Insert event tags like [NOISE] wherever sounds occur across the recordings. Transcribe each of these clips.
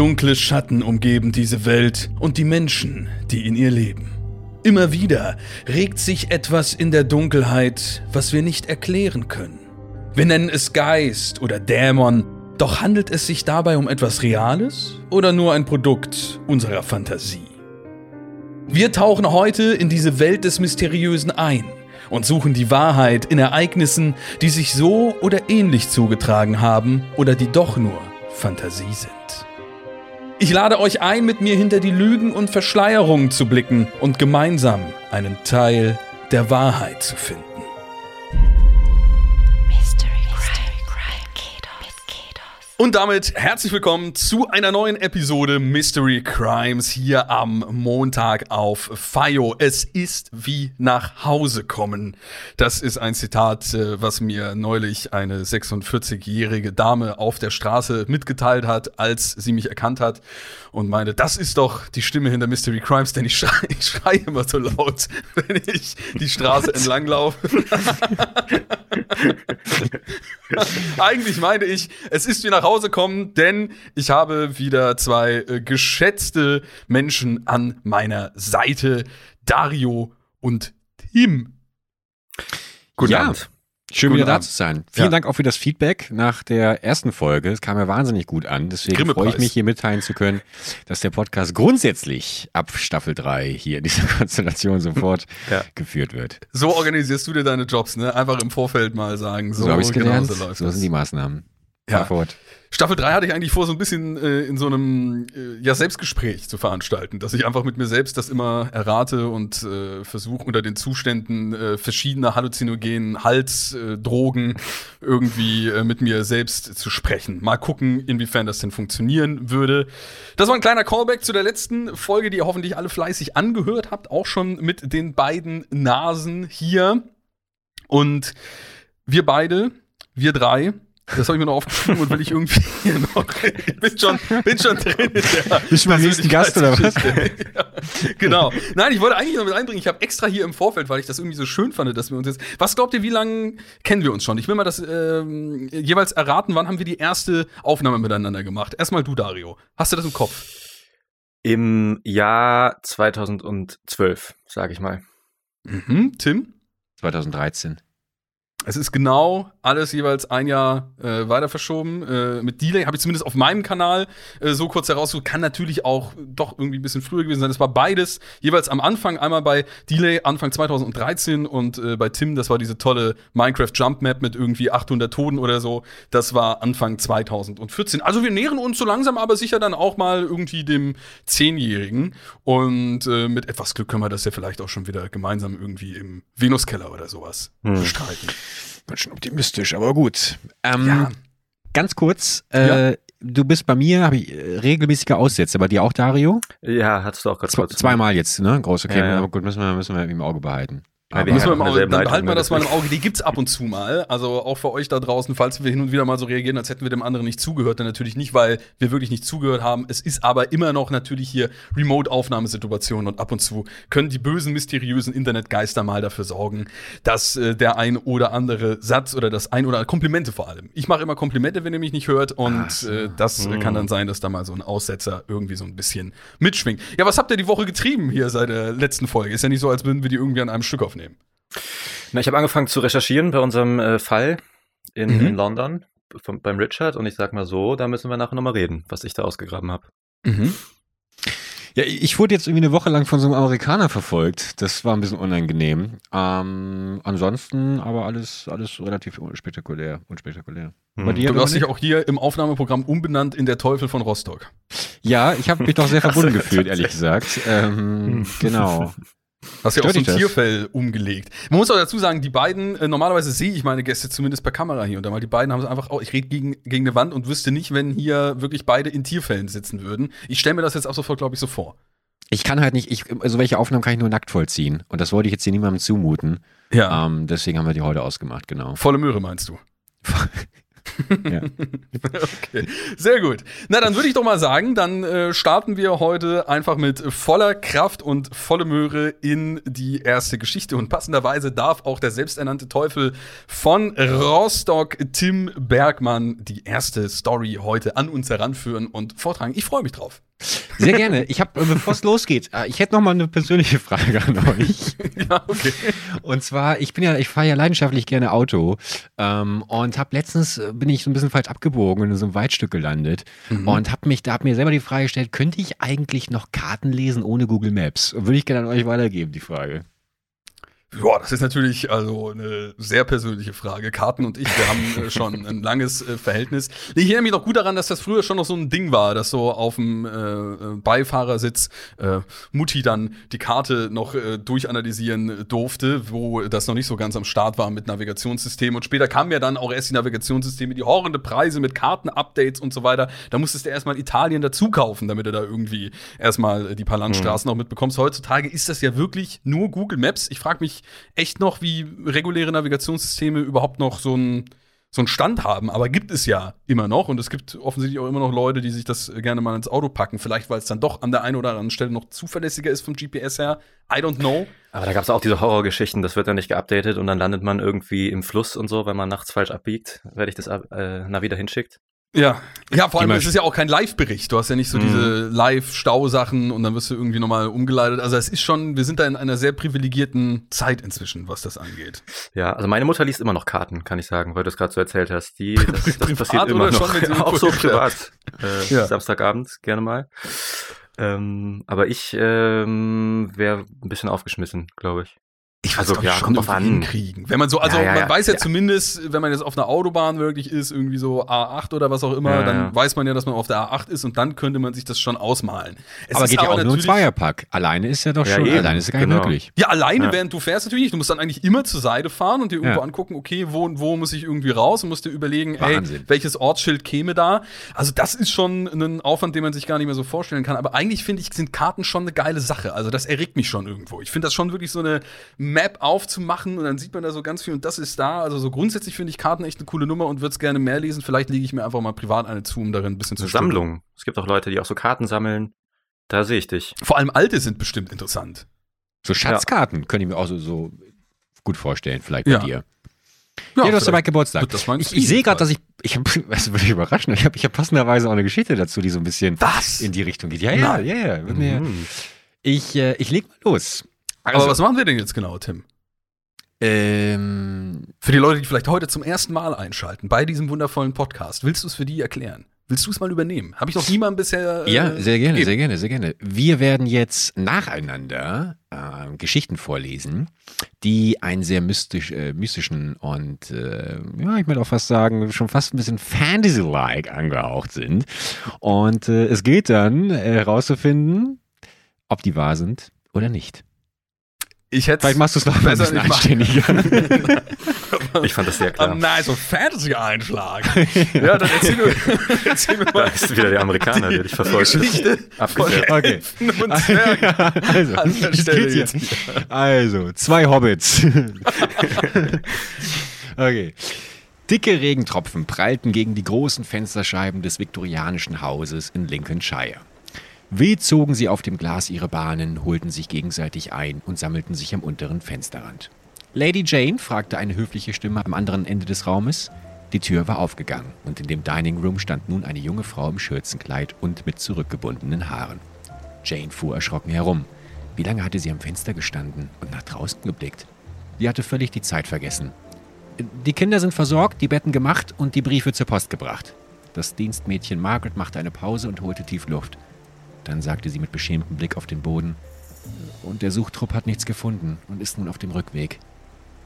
Dunkle Schatten umgeben diese Welt und die Menschen, die in ihr leben. Immer wieder regt sich etwas in der Dunkelheit, was wir nicht erklären können. Wir nennen es Geist oder Dämon, doch handelt es sich dabei um etwas Reales oder nur ein Produkt unserer Fantasie? Wir tauchen heute in diese Welt des Mysteriösen ein und suchen die Wahrheit in Ereignissen, die sich so oder ähnlich zugetragen haben oder die doch nur Fantasie sind. Ich lade euch ein, mit mir hinter die Lügen und Verschleierungen zu blicken und gemeinsam einen Teil der Wahrheit zu finden. Und damit herzlich willkommen zu einer neuen Episode Mystery Crimes hier am Montag auf FIO. Es ist wie nach Hause kommen. Das ist ein Zitat, äh, was mir neulich eine 46-jährige Dame auf der Straße mitgeteilt hat, als sie mich erkannt hat und meinte, das ist doch die Stimme hinter Mystery Crimes, denn ich schreie [LAUGHS] ich schrei immer so laut, [LAUGHS] wenn ich die Straße entlang laufe. [LAUGHS] Eigentlich meine ich, es ist wie nach Hause Hause kommen, denn ich habe wieder zwei äh, geschätzte Menschen an meiner Seite, Dario und Tim. Guten ja. Abend. Schön Guten wieder Abend. da zu sein. Vielen ja. Dank auch für das Feedback nach der ersten Folge. Es kam ja wahnsinnig gut an. Deswegen freue ich mich, hier mitteilen zu können, dass der Podcast grundsätzlich ab Staffel 3 hier in dieser [LAUGHS] Konstellation sofort [LAUGHS] ja. geführt wird. So organisierst du dir deine Jobs, ne? Einfach im Vorfeld mal sagen. So, so habe ich gelernt. Genau so, so sind die Maßnahmen. Ja. Fort. Staffel 3 hatte ich eigentlich vor, so ein bisschen äh, in so einem äh, ja, Selbstgespräch zu veranstalten, dass ich einfach mit mir selbst das immer errate und äh, versuche unter den Zuständen äh, verschiedener halluzinogenen Halsdrogen irgendwie äh, mit mir selbst zu sprechen. Mal gucken, inwiefern das denn funktionieren würde. Das war ein kleiner Callback zu der letzten Folge, die ihr hoffentlich alle fleißig angehört habt, auch schon mit den beiden Nasen hier. Und wir beide, wir drei, das habe ich mir noch aufgeschrieben und will ich irgendwie [LAUGHS] hier noch. Ich bin schon, bin schon drin in der. Bist du beim nächsten Gast oder was? [LAUGHS] ja, genau. Nein, ich wollte eigentlich noch mit einbringen. Ich habe extra hier im Vorfeld, weil ich das irgendwie so schön fand, dass wir uns jetzt. Was glaubt ihr, wie lange kennen wir uns schon? Ich will mal das ähm, jeweils erraten. Wann haben wir die erste Aufnahme miteinander gemacht? Erstmal du, Dario. Hast du das im Kopf? Im Jahr 2012, sage ich mal. Mhm. Tim? 2013. Es ist genau alles jeweils ein Jahr äh, weiter verschoben. Äh, mit Delay habe ich zumindest auf meinem Kanal äh, so kurz herausgesucht. Kann natürlich auch doch irgendwie ein bisschen früher gewesen sein. Es war beides jeweils am Anfang. Einmal bei Delay Anfang 2013 und äh, bei Tim, das war diese tolle Minecraft Jump Map mit irgendwie 800 Toten oder so. Das war Anfang 2014. Also wir nähern uns so langsam aber sicher dann auch mal irgendwie dem Zehnjährigen. Und äh, mit etwas Glück können wir das ja vielleicht auch schon wieder gemeinsam irgendwie im Venuskeller oder sowas hm. bestreiten. Ganz schön optimistisch, aber gut. Ähm, ja. Ganz kurz, äh, ja. du bist bei mir, habe ich äh, regelmäßige Aussätze, bei dir auch, Dario? Ja, hattest du auch gerade. Zweimal jetzt, ne? Groß, okay, ja. aber gut, müssen wir, müssen wir im Auge behalten. Ja, müssen wir Auge, dann behalten wir das mal im Auge. Die gibt's ab und zu mal. Also auch für euch da draußen, falls wir hin und wieder mal so reagieren, als hätten wir dem anderen nicht zugehört, dann natürlich nicht, weil wir wirklich nicht zugehört haben. Es ist aber immer noch natürlich hier Remote-Aufnahmesituation und ab und zu können die bösen, mysteriösen Internetgeister mal dafür sorgen, dass äh, der ein oder andere Satz oder das ein oder andere Komplimente vor allem. Ich mache immer Komplimente, wenn ihr mich nicht hört und so. äh, das hm. kann dann sein, dass da mal so ein Aussetzer irgendwie so ein bisschen mitschwingt. Ja, was habt ihr die Woche getrieben hier seit der letzten Folge? Ist ja nicht so, als würden wir die irgendwie an einem Stück aufnehmen aufnehmen? Na, ich habe angefangen zu recherchieren bei unserem äh, Fall in, mhm. in London vom, beim Richard und ich sag mal so, da müssen wir nachher nochmal reden, was ich da ausgegraben habe. Mhm. Ja, ich wurde jetzt irgendwie eine Woche lang von so einem Amerikaner verfolgt. Das war ein bisschen unangenehm. Ähm, ansonsten aber alles, alles relativ unspektakulär. unspektakulär. Hm. Dir, du hast dich auch hier im Aufnahmeprogramm umbenannt in der Teufel von Rostock. Ja, ich habe mich doch sehr [LAUGHS] verbunden gefühlt, ehrlich gesagt. Ähm, genau. [LAUGHS] Hast ja auch so ein Tierfell umgelegt. Man muss auch dazu sagen, die beiden, äh, normalerweise sehe ich meine Gäste zumindest per Kamera hier und da mal. Die beiden haben es einfach auch, ich rede gegen, gegen eine Wand und wüsste nicht, wenn hier wirklich beide in Tierfällen sitzen würden. Ich stelle mir das jetzt auch sofort, glaube ich, so vor. Ich kann halt nicht, ich, also welche Aufnahmen kann ich nur nackt vollziehen? Und das wollte ich jetzt hier niemandem zumuten. Ja. Ähm, deswegen haben wir die heute ausgemacht, genau. Volle Möhre meinst du? [LAUGHS] [LAUGHS] Okay, sehr gut. Na, dann würde ich doch mal sagen, dann äh, starten wir heute einfach mit voller Kraft und volle Möhre in die erste Geschichte. Und passenderweise darf auch der selbsternannte Teufel von Rostock, Tim Bergmann, die erste Story heute an uns heranführen und vortragen. Ich freue mich drauf. Sehr gerne. Ich habe, äh, bevor es losgeht, äh, ich hätte noch mal eine persönliche Frage an euch. [LAUGHS] ja, okay. Und zwar, ich bin ja, ich fahre ja leidenschaftlich gerne Auto ähm, und habe letztens äh, bin ich so ein bisschen falsch abgebogen und in so einem Waldstück gelandet mhm. und habe mich, da habe mir selber die Frage gestellt, könnte ich eigentlich noch Karten lesen ohne Google Maps? Würde ich gerne an euch weitergeben, die Frage. Ja, das ist natürlich also eine sehr persönliche Frage. Karten und ich, wir haben äh, [LAUGHS] schon ein langes äh, Verhältnis. Ich erinnere mich noch gut daran, dass das früher schon noch so ein Ding war, dass so auf dem äh, äh, Beifahrersitz äh, Mutti dann die Karte noch äh, durchanalysieren durfte, wo das noch nicht so ganz am Start war mit Navigationssystem. Und später kamen ja dann auch erst die Navigationssysteme, die horrende Preise mit Kartenupdates und so weiter. Da musstest du erstmal Italien dazu kaufen, damit du da irgendwie erstmal die paar Landstraßen mhm. noch mitbekommst. Heutzutage ist das ja wirklich nur Google Maps. Ich frage mich, echt noch, wie reguläre Navigationssysteme überhaupt noch so einen so einen Stand haben, aber gibt es ja immer noch und es gibt offensichtlich auch immer noch Leute, die sich das gerne mal ins Auto packen, vielleicht weil es dann doch an der einen oder anderen Stelle noch zuverlässiger ist vom GPS her. I don't know. Aber da gab es auch diese Horrorgeschichten, das wird dann nicht geupdatet und dann landet man irgendwie im Fluss und so, wenn man nachts falsch abbiegt, werde ich das äh, Navi dahin schickt. Ja, ja, vor allem, es ist ja auch kein Live-Bericht. Du hast ja nicht so mhm. diese Live-Stausachen und dann wirst du irgendwie nochmal umgeleitet. Also es ist schon, wir sind da in einer sehr privilegierten Zeit inzwischen, was das angeht. Ja, also meine Mutter liest immer noch Karten, kann ich sagen, weil du es gerade so erzählt hast. Die, [LAUGHS] das, das passiert immer noch. Schon, [LAUGHS] auch so privat. Äh, ja. Samstagabend gerne mal. Ähm, aber ich ähm, wäre ein bisschen aufgeschmissen, glaube ich. Ich weiß also, ja, schon kommt an. hinkriegen. Wenn man so, also ja, ja, man weiß ja, ja, zumindest, wenn man jetzt auf einer Autobahn wirklich ist, irgendwie so A8 oder was auch immer, dann weiß man ja, dass man auf der A8 ist und dann könnte man sich das schon ausmalen. Es aber geht ja auch nur ein Zweierpack. Alleine ist ja doch schon, eben. alleine ist ja gar nicht genau. möglich. Ja, alleine, während du fährst natürlich nicht. Du musst dann eigentlich immer zur Seite fahren und dir irgendwo angucken, okay, wo, wo muss ich irgendwie raus und musst dir überlegen, Wahnsinn. ey, welches Ortsschild käme da. Also das ist schon ein Aufwand, den man sich gar nicht mehr so vorstellen kann. Aber eigentlich finde ich, sind Karten schon eine geile Sache. Also das erregt mich schon irgendwo. Ich finde das schon wirklich so eine Map aufzumachen und dann sieht man da so ganz viel und das ist da. Also so grundsätzlich finde ich Karten echt eine coole Nummer und würde es gerne mehr lesen. Vielleicht lege ich mir einfach mal privat eine zu, um darin ein bisschen zu Sammlung. Es gibt auch Leute, die auch so Karten sammeln. Da sehe ich dich. Vor allem alte sind bestimmt interessant. So Schatzkarten ja. könnte ich mir auch so, so gut vorstellen, vielleicht bei ja. dir. Ja, ja, du hast ja bald Geburtstag. Ich, ich sehe gerade, dass ich, ich habe, [LAUGHS] das würde ich überraschen, ich habe ich hab passenderweise auch eine Geschichte dazu, die so ein bisschen Was? in die Richtung geht. Ja, ja, ja, ja. Mhm. Ich, äh, ich leg mal los. Also, Aber was machen wir denn jetzt genau, Tim? Ähm, für die Leute, die vielleicht heute zum ersten Mal einschalten, bei diesem wundervollen Podcast, willst du es für die erklären? Willst du es mal übernehmen? Habe ich noch niemandem bisher. Äh, ja, sehr gerne, gegeben. sehr gerne, sehr gerne. Wir werden jetzt nacheinander äh, Geschichten vorlesen, die einen sehr mystisch, äh, mystischen und, äh, ja, ich möchte auch fast sagen, schon fast ein bisschen Fantasy-like angehaucht sind. Und äh, es geht dann herauszufinden, ob die wahr sind oder nicht. Ich hätte Vielleicht machst du es noch besser ein bisschen anständiger. [LAUGHS] ich fand das sehr klar. Oh nein, so Fantasy-Einschlag. [LAUGHS] ja, dann erzähl mir, [LAUGHS] erzähl mir mal. Da ist wieder der Amerikaner, der dich verfolgt. Geschichte Okay. also, jetzt. also, zwei Hobbits. okay. Dicke Regentropfen prallten gegen die großen Fensterscheiben des viktorianischen Hauses in Lincolnshire. Weh zogen sie auf dem Glas ihre Bahnen, holten sich gegenseitig ein und sammelten sich am unteren Fensterrand. Lady Jane? fragte eine höfliche Stimme am anderen Ende des Raumes. Die Tür war aufgegangen und in dem Dining Room stand nun eine junge Frau im Schürzenkleid und mit zurückgebundenen Haaren. Jane fuhr erschrocken herum. Wie lange hatte sie am Fenster gestanden und nach draußen geblickt? Sie hatte völlig die Zeit vergessen. Die Kinder sind versorgt, die Betten gemacht und die Briefe zur Post gebracht. Das Dienstmädchen Margaret machte eine Pause und holte tief Luft. Dann sagte sie mit beschämtem Blick auf den Boden, und der Suchtrupp hat nichts gefunden und ist nun auf dem Rückweg.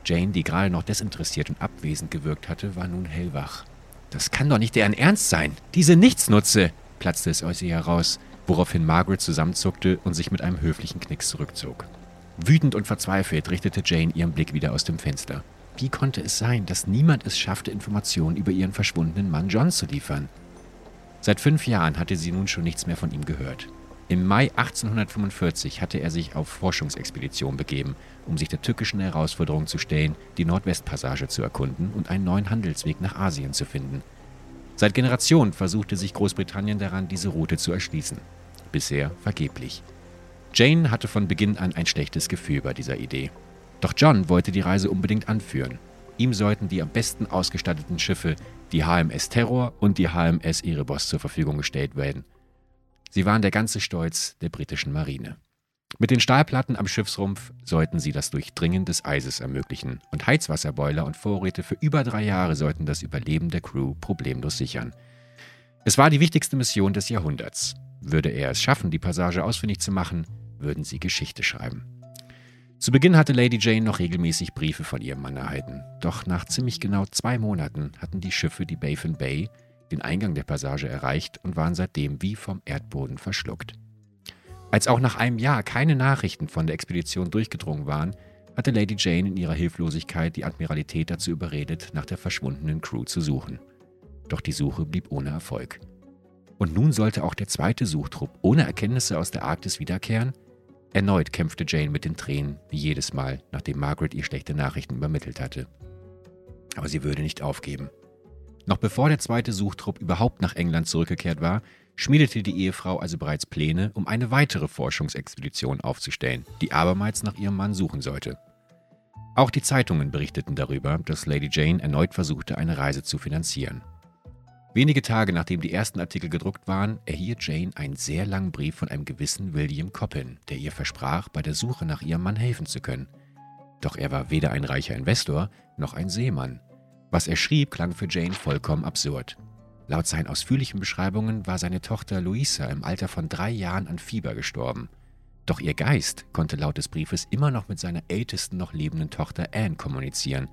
Jane, die gerade noch desinteressiert und abwesend gewirkt hatte, war nun hellwach. Das kann doch nicht deren Ernst sein. Diese Nichtsnutze, platzte es aus ihr heraus, woraufhin Margaret zusammenzuckte und sich mit einem höflichen Knicks zurückzog. Wütend und verzweifelt richtete Jane ihren Blick wieder aus dem Fenster. Wie konnte es sein, dass niemand es schaffte, Informationen über ihren verschwundenen Mann John zu liefern? Seit fünf Jahren hatte sie nun schon nichts mehr von ihm gehört. Im Mai 1845 hatte er sich auf Forschungsexpedition begeben, um sich der tückischen Herausforderung zu stellen, die Nordwestpassage zu erkunden und einen neuen Handelsweg nach Asien zu finden. Seit Generationen versuchte sich Großbritannien daran, diese Route zu erschließen. Bisher vergeblich. Jane hatte von Beginn an ein schlechtes Gefühl bei dieser Idee. Doch John wollte die Reise unbedingt anführen. Ihm sollten die am besten ausgestatteten Schiffe, die HMS Terror und die HMS Erebos, zur Verfügung gestellt werden. Sie waren der ganze Stolz der britischen Marine. Mit den Stahlplatten am Schiffsrumpf sollten sie das Durchdringen des Eises ermöglichen und Heizwasserboiler und Vorräte für über drei Jahre sollten das Überleben der Crew problemlos sichern. Es war die wichtigste Mission des Jahrhunderts. Würde er es schaffen, die Passage ausfindig zu machen, würden sie Geschichte schreiben. Zu Beginn hatte Lady Jane noch regelmäßig Briefe von ihrem Mann erhalten. Doch nach ziemlich genau zwei Monaten hatten die Schiffe die Baffin Bay den Eingang der Passage erreicht und waren seitdem wie vom Erdboden verschluckt. Als auch nach einem Jahr keine Nachrichten von der Expedition durchgedrungen waren, hatte Lady Jane in ihrer Hilflosigkeit die Admiralität dazu überredet, nach der verschwundenen Crew zu suchen. Doch die Suche blieb ohne Erfolg. Und nun sollte auch der zweite Suchtrupp ohne Erkenntnisse aus der Arktis wiederkehren? Erneut kämpfte Jane mit den Tränen, wie jedes Mal, nachdem Margaret ihr schlechte Nachrichten übermittelt hatte. Aber sie würde nicht aufgeben. Noch bevor der zweite Suchtrupp überhaupt nach England zurückgekehrt war, schmiedete die Ehefrau also bereits Pläne, um eine weitere Forschungsexpedition aufzustellen, die abermals nach ihrem Mann suchen sollte. Auch die Zeitungen berichteten darüber, dass Lady Jane erneut versuchte, eine Reise zu finanzieren. Wenige Tage nachdem die ersten Artikel gedruckt waren, erhielt Jane einen sehr langen Brief von einem gewissen William Coppin, der ihr versprach, bei der Suche nach ihrem Mann helfen zu können. Doch er war weder ein reicher Investor noch ein Seemann. Was er schrieb, klang für Jane vollkommen absurd. Laut seinen ausführlichen Beschreibungen war seine Tochter Louisa im Alter von drei Jahren an Fieber gestorben. Doch ihr Geist konnte laut des Briefes immer noch mit seiner ältesten noch lebenden Tochter Anne kommunizieren.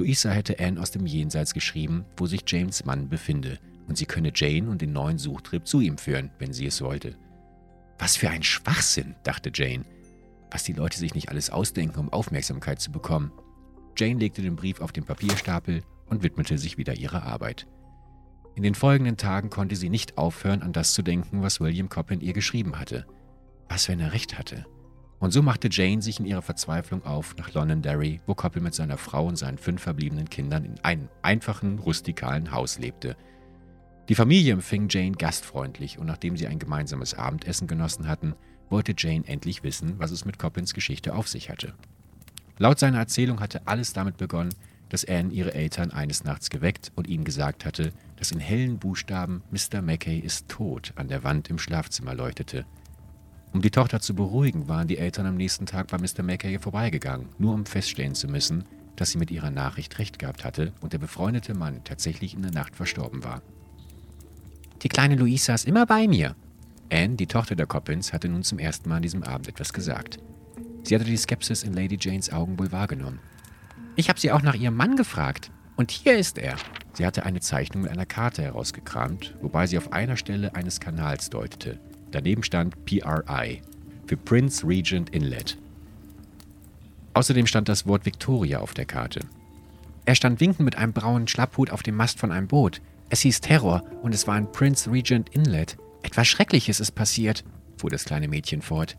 Louisa hätte Anne aus dem Jenseits geschrieben, wo sich James Mann befinde, und sie könne Jane und den neuen Suchtrip zu ihm führen, wenn sie es wollte. Was für ein Schwachsinn, dachte Jane. Was die Leute sich nicht alles ausdenken, um Aufmerksamkeit zu bekommen. Jane legte den Brief auf den Papierstapel und widmete sich wieder ihrer Arbeit. In den folgenden Tagen konnte sie nicht aufhören, an das zu denken, was William Coppin ihr geschrieben hatte. Was, wenn er recht hatte? Und so machte Jane sich in ihrer Verzweiflung auf nach Londonderry, wo Coppin mit seiner Frau und seinen fünf verbliebenen Kindern in einem einfachen, rustikalen Haus lebte. Die Familie empfing Jane gastfreundlich und nachdem sie ein gemeinsames Abendessen genossen hatten, wollte Jane endlich wissen, was es mit Coppins Geschichte auf sich hatte. Laut seiner Erzählung hatte alles damit begonnen, dass Anne ihre Eltern eines Nachts geweckt und ihnen gesagt hatte, dass in hellen Buchstaben Mr. Mackay ist tot an der Wand im Schlafzimmer leuchtete. Um die Tochter zu beruhigen, waren die Eltern am nächsten Tag bei Mr. Mackay vorbeigegangen, nur um feststellen zu müssen, dass sie mit ihrer Nachricht recht gehabt hatte und der befreundete Mann tatsächlich in der Nacht verstorben war. Die kleine Louisa ist immer bei mir. Anne, die Tochter der Coppins, hatte nun zum ersten Mal an diesem Abend etwas gesagt. Sie hatte die Skepsis in Lady Janes Augen wohl wahrgenommen. Ich habe sie auch nach ihrem Mann gefragt. Und hier ist er. Sie hatte eine Zeichnung mit einer Karte herausgekramt, wobei sie auf einer Stelle eines Kanals deutete. Daneben stand PRI für Prince Regent Inlet. Außerdem stand das Wort Victoria auf der Karte. Er stand winkend mit einem braunen Schlapphut auf dem Mast von einem Boot. Es hieß Terror und es war ein Prince Regent Inlet. Etwas Schreckliches ist passiert, fuhr das kleine Mädchen fort.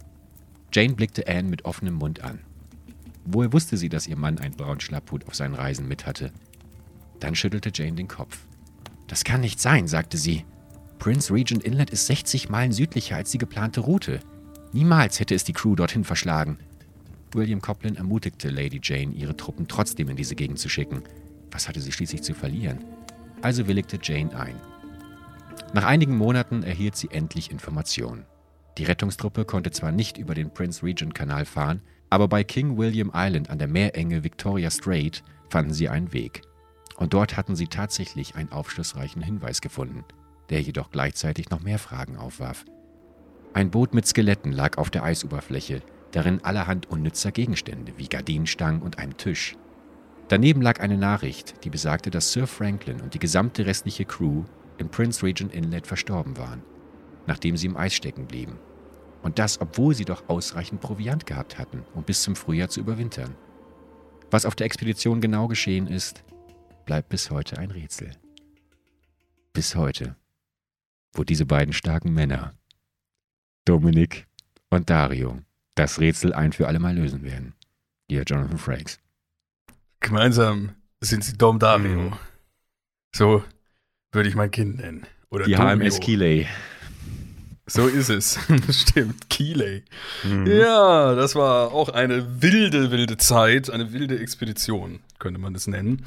Jane blickte Anne mit offenem Mund an. Woher wusste sie, dass ihr Mann einen braunen Schlapphut auf seinen Reisen mit hatte? Dann schüttelte Jane den Kopf. Das kann nicht sein, sagte sie. Prince Regent Inlet ist 60 Meilen südlicher als die geplante Route. Niemals hätte es die Crew dorthin verschlagen. William Coplin ermutigte Lady Jane, ihre Truppen trotzdem in diese Gegend zu schicken. Was hatte sie schließlich zu verlieren? Also willigte Jane ein. Nach einigen Monaten erhielt sie endlich Informationen. Die Rettungstruppe konnte zwar nicht über den Prince Regent Kanal fahren, aber bei King William Island an der Meerenge Victoria Strait fanden sie einen Weg. Und dort hatten sie tatsächlich einen aufschlussreichen Hinweis gefunden, der jedoch gleichzeitig noch mehr Fragen aufwarf. Ein Boot mit Skeletten lag auf der Eisoberfläche, darin allerhand unnützer Gegenstände wie Gardinenstangen und einem Tisch. Daneben lag eine Nachricht, die besagte, dass Sir Franklin und die gesamte restliche Crew im Prince Regent Inlet verstorben waren nachdem sie im Eis stecken blieben. Und das, obwohl sie doch ausreichend Proviant gehabt hatten, um bis zum Frühjahr zu überwintern. Was auf der Expedition genau geschehen ist, bleibt bis heute ein Rätsel. Bis heute, wo diese beiden starken Männer, Dominik und Dario, das Rätsel ein für alle Mal lösen werden. Ihr Jonathan Frakes. Gemeinsam sind sie Dom Dario. Mhm. So würde ich mein Kind nennen. Oder die Tokio. HMS Keeley. So ist es. [LAUGHS] Stimmt, Keeley. Mhm. Ja, das war auch eine wilde, wilde Zeit, eine wilde Expedition, könnte man das nennen.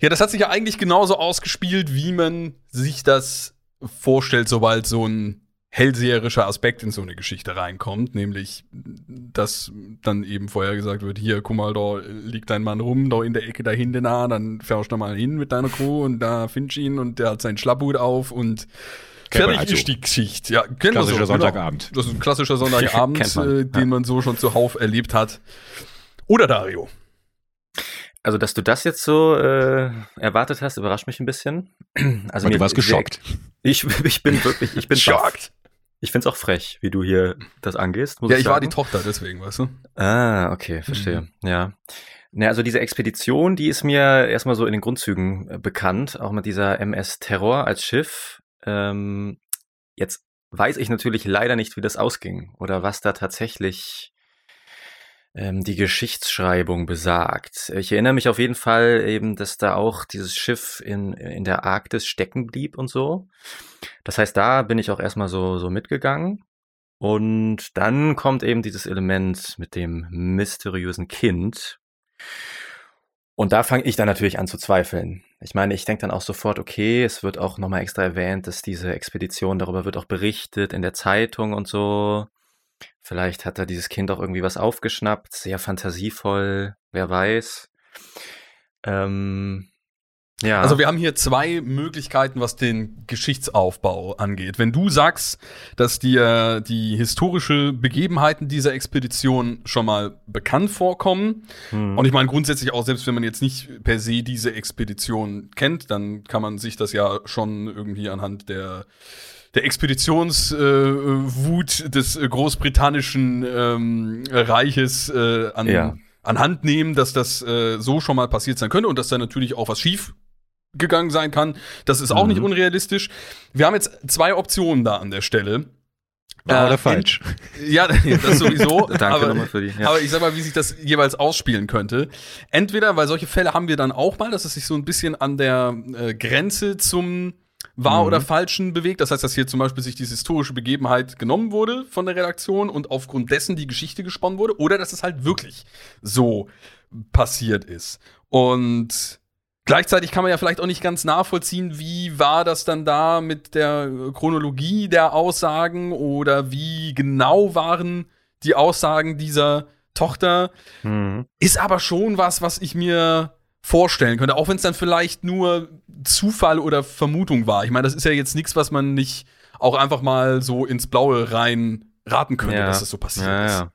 Ja, das hat sich ja eigentlich genauso ausgespielt, wie man sich das vorstellt, sobald so ein hellseherischer Aspekt in so eine Geschichte reinkommt, nämlich, dass dann eben vorher gesagt wird, hier, guck mal, da liegt dein Mann rum, da in der Ecke da hinten nah, dann fährst du mal hin mit deiner Crew und da findest du ihn und der hat seinen Schlapphut auf und fertig also. ist die Geschichte. Ja, kennen klassischer so, genau. Sonntagabend. Genau. Das ist ein klassischer [LAUGHS] Sonntagabend, man, äh, den ja. man so schon zuhauf erlebt hat. Oder Dario? Also, dass du das jetzt so äh, erwartet hast, überrascht mich ein bisschen. [CLEARS THROAT] Also, mir, du warst geschockt. Ich, [LAUGHS] ich bin wirklich, ich bin [LAUGHS] schockt. Ich finde es auch frech, wie du hier das angehst. ja, ich, ich war die Tochter, deswegen, weißt du? Ah, okay, verstehe. Mhm. Ja. Na, also diese Expedition, die ist mir erstmal so in den Grundzügen äh, bekannt, auch mit dieser MS Terror als Schiff. Ähm, jetzt weiß ich natürlich leider nicht, wie das ausging oder was da tatsächlich die Geschichtsschreibung besagt. Ich erinnere mich auf jeden Fall eben, dass da auch dieses Schiff in, in der Arktis stecken blieb und so. Das heißt, da bin ich auch erstmal so, so mitgegangen. Und dann kommt eben dieses Element mit dem mysteriösen Kind. Und da fange ich dann natürlich an zu zweifeln. Ich meine, ich denke dann auch sofort, okay, es wird auch nochmal extra erwähnt, dass diese Expedition, darüber wird auch berichtet in der Zeitung und so. Vielleicht hat da dieses Kind auch irgendwie was aufgeschnappt, sehr fantasievoll, wer weiß. Ähm, ja. Also wir haben hier zwei Möglichkeiten, was den Geschichtsaufbau angeht. Wenn du sagst, dass dir die historische Begebenheiten dieser Expedition schon mal bekannt vorkommen, hm. und ich meine grundsätzlich auch, selbst wenn man jetzt nicht per se diese Expedition kennt, dann kann man sich das ja schon irgendwie anhand der der Expeditionswut äh, des großbritannischen ähm, Reiches äh, an, ja. anhand nehmen, dass das äh, so schon mal passiert sein könnte und dass da natürlich auch was schief gegangen sein kann. Das ist auch mhm. nicht unrealistisch. Wir haben jetzt zwei Optionen da an der Stelle. War äh, oder falsch? [LAUGHS] Ja, das sowieso. [LAUGHS] Danke aber, nochmal für die. Ja. Aber ich sag mal, wie sich das jeweils ausspielen könnte. Entweder, weil solche Fälle haben wir dann auch mal, dass es sich so ein bisschen an der äh, Grenze zum wahr mhm. oder falschen bewegt. Das heißt, dass hier zum Beispiel sich diese historische Begebenheit genommen wurde von der Redaktion und aufgrund dessen die Geschichte gesponnen wurde. Oder dass es halt wirklich so passiert ist. Und Gleichzeitig kann man ja vielleicht auch nicht ganz nachvollziehen, wie war das dann da mit der Chronologie der Aussagen oder wie genau waren die Aussagen dieser Tochter. Mhm. Ist aber schon was, was ich mir vorstellen könnte, auch wenn es dann vielleicht nur Zufall oder Vermutung war. Ich meine, das ist ja jetzt nichts, was man nicht auch einfach mal so ins Blaue rein raten könnte, ja. dass das so passiert ja, ist. Ja.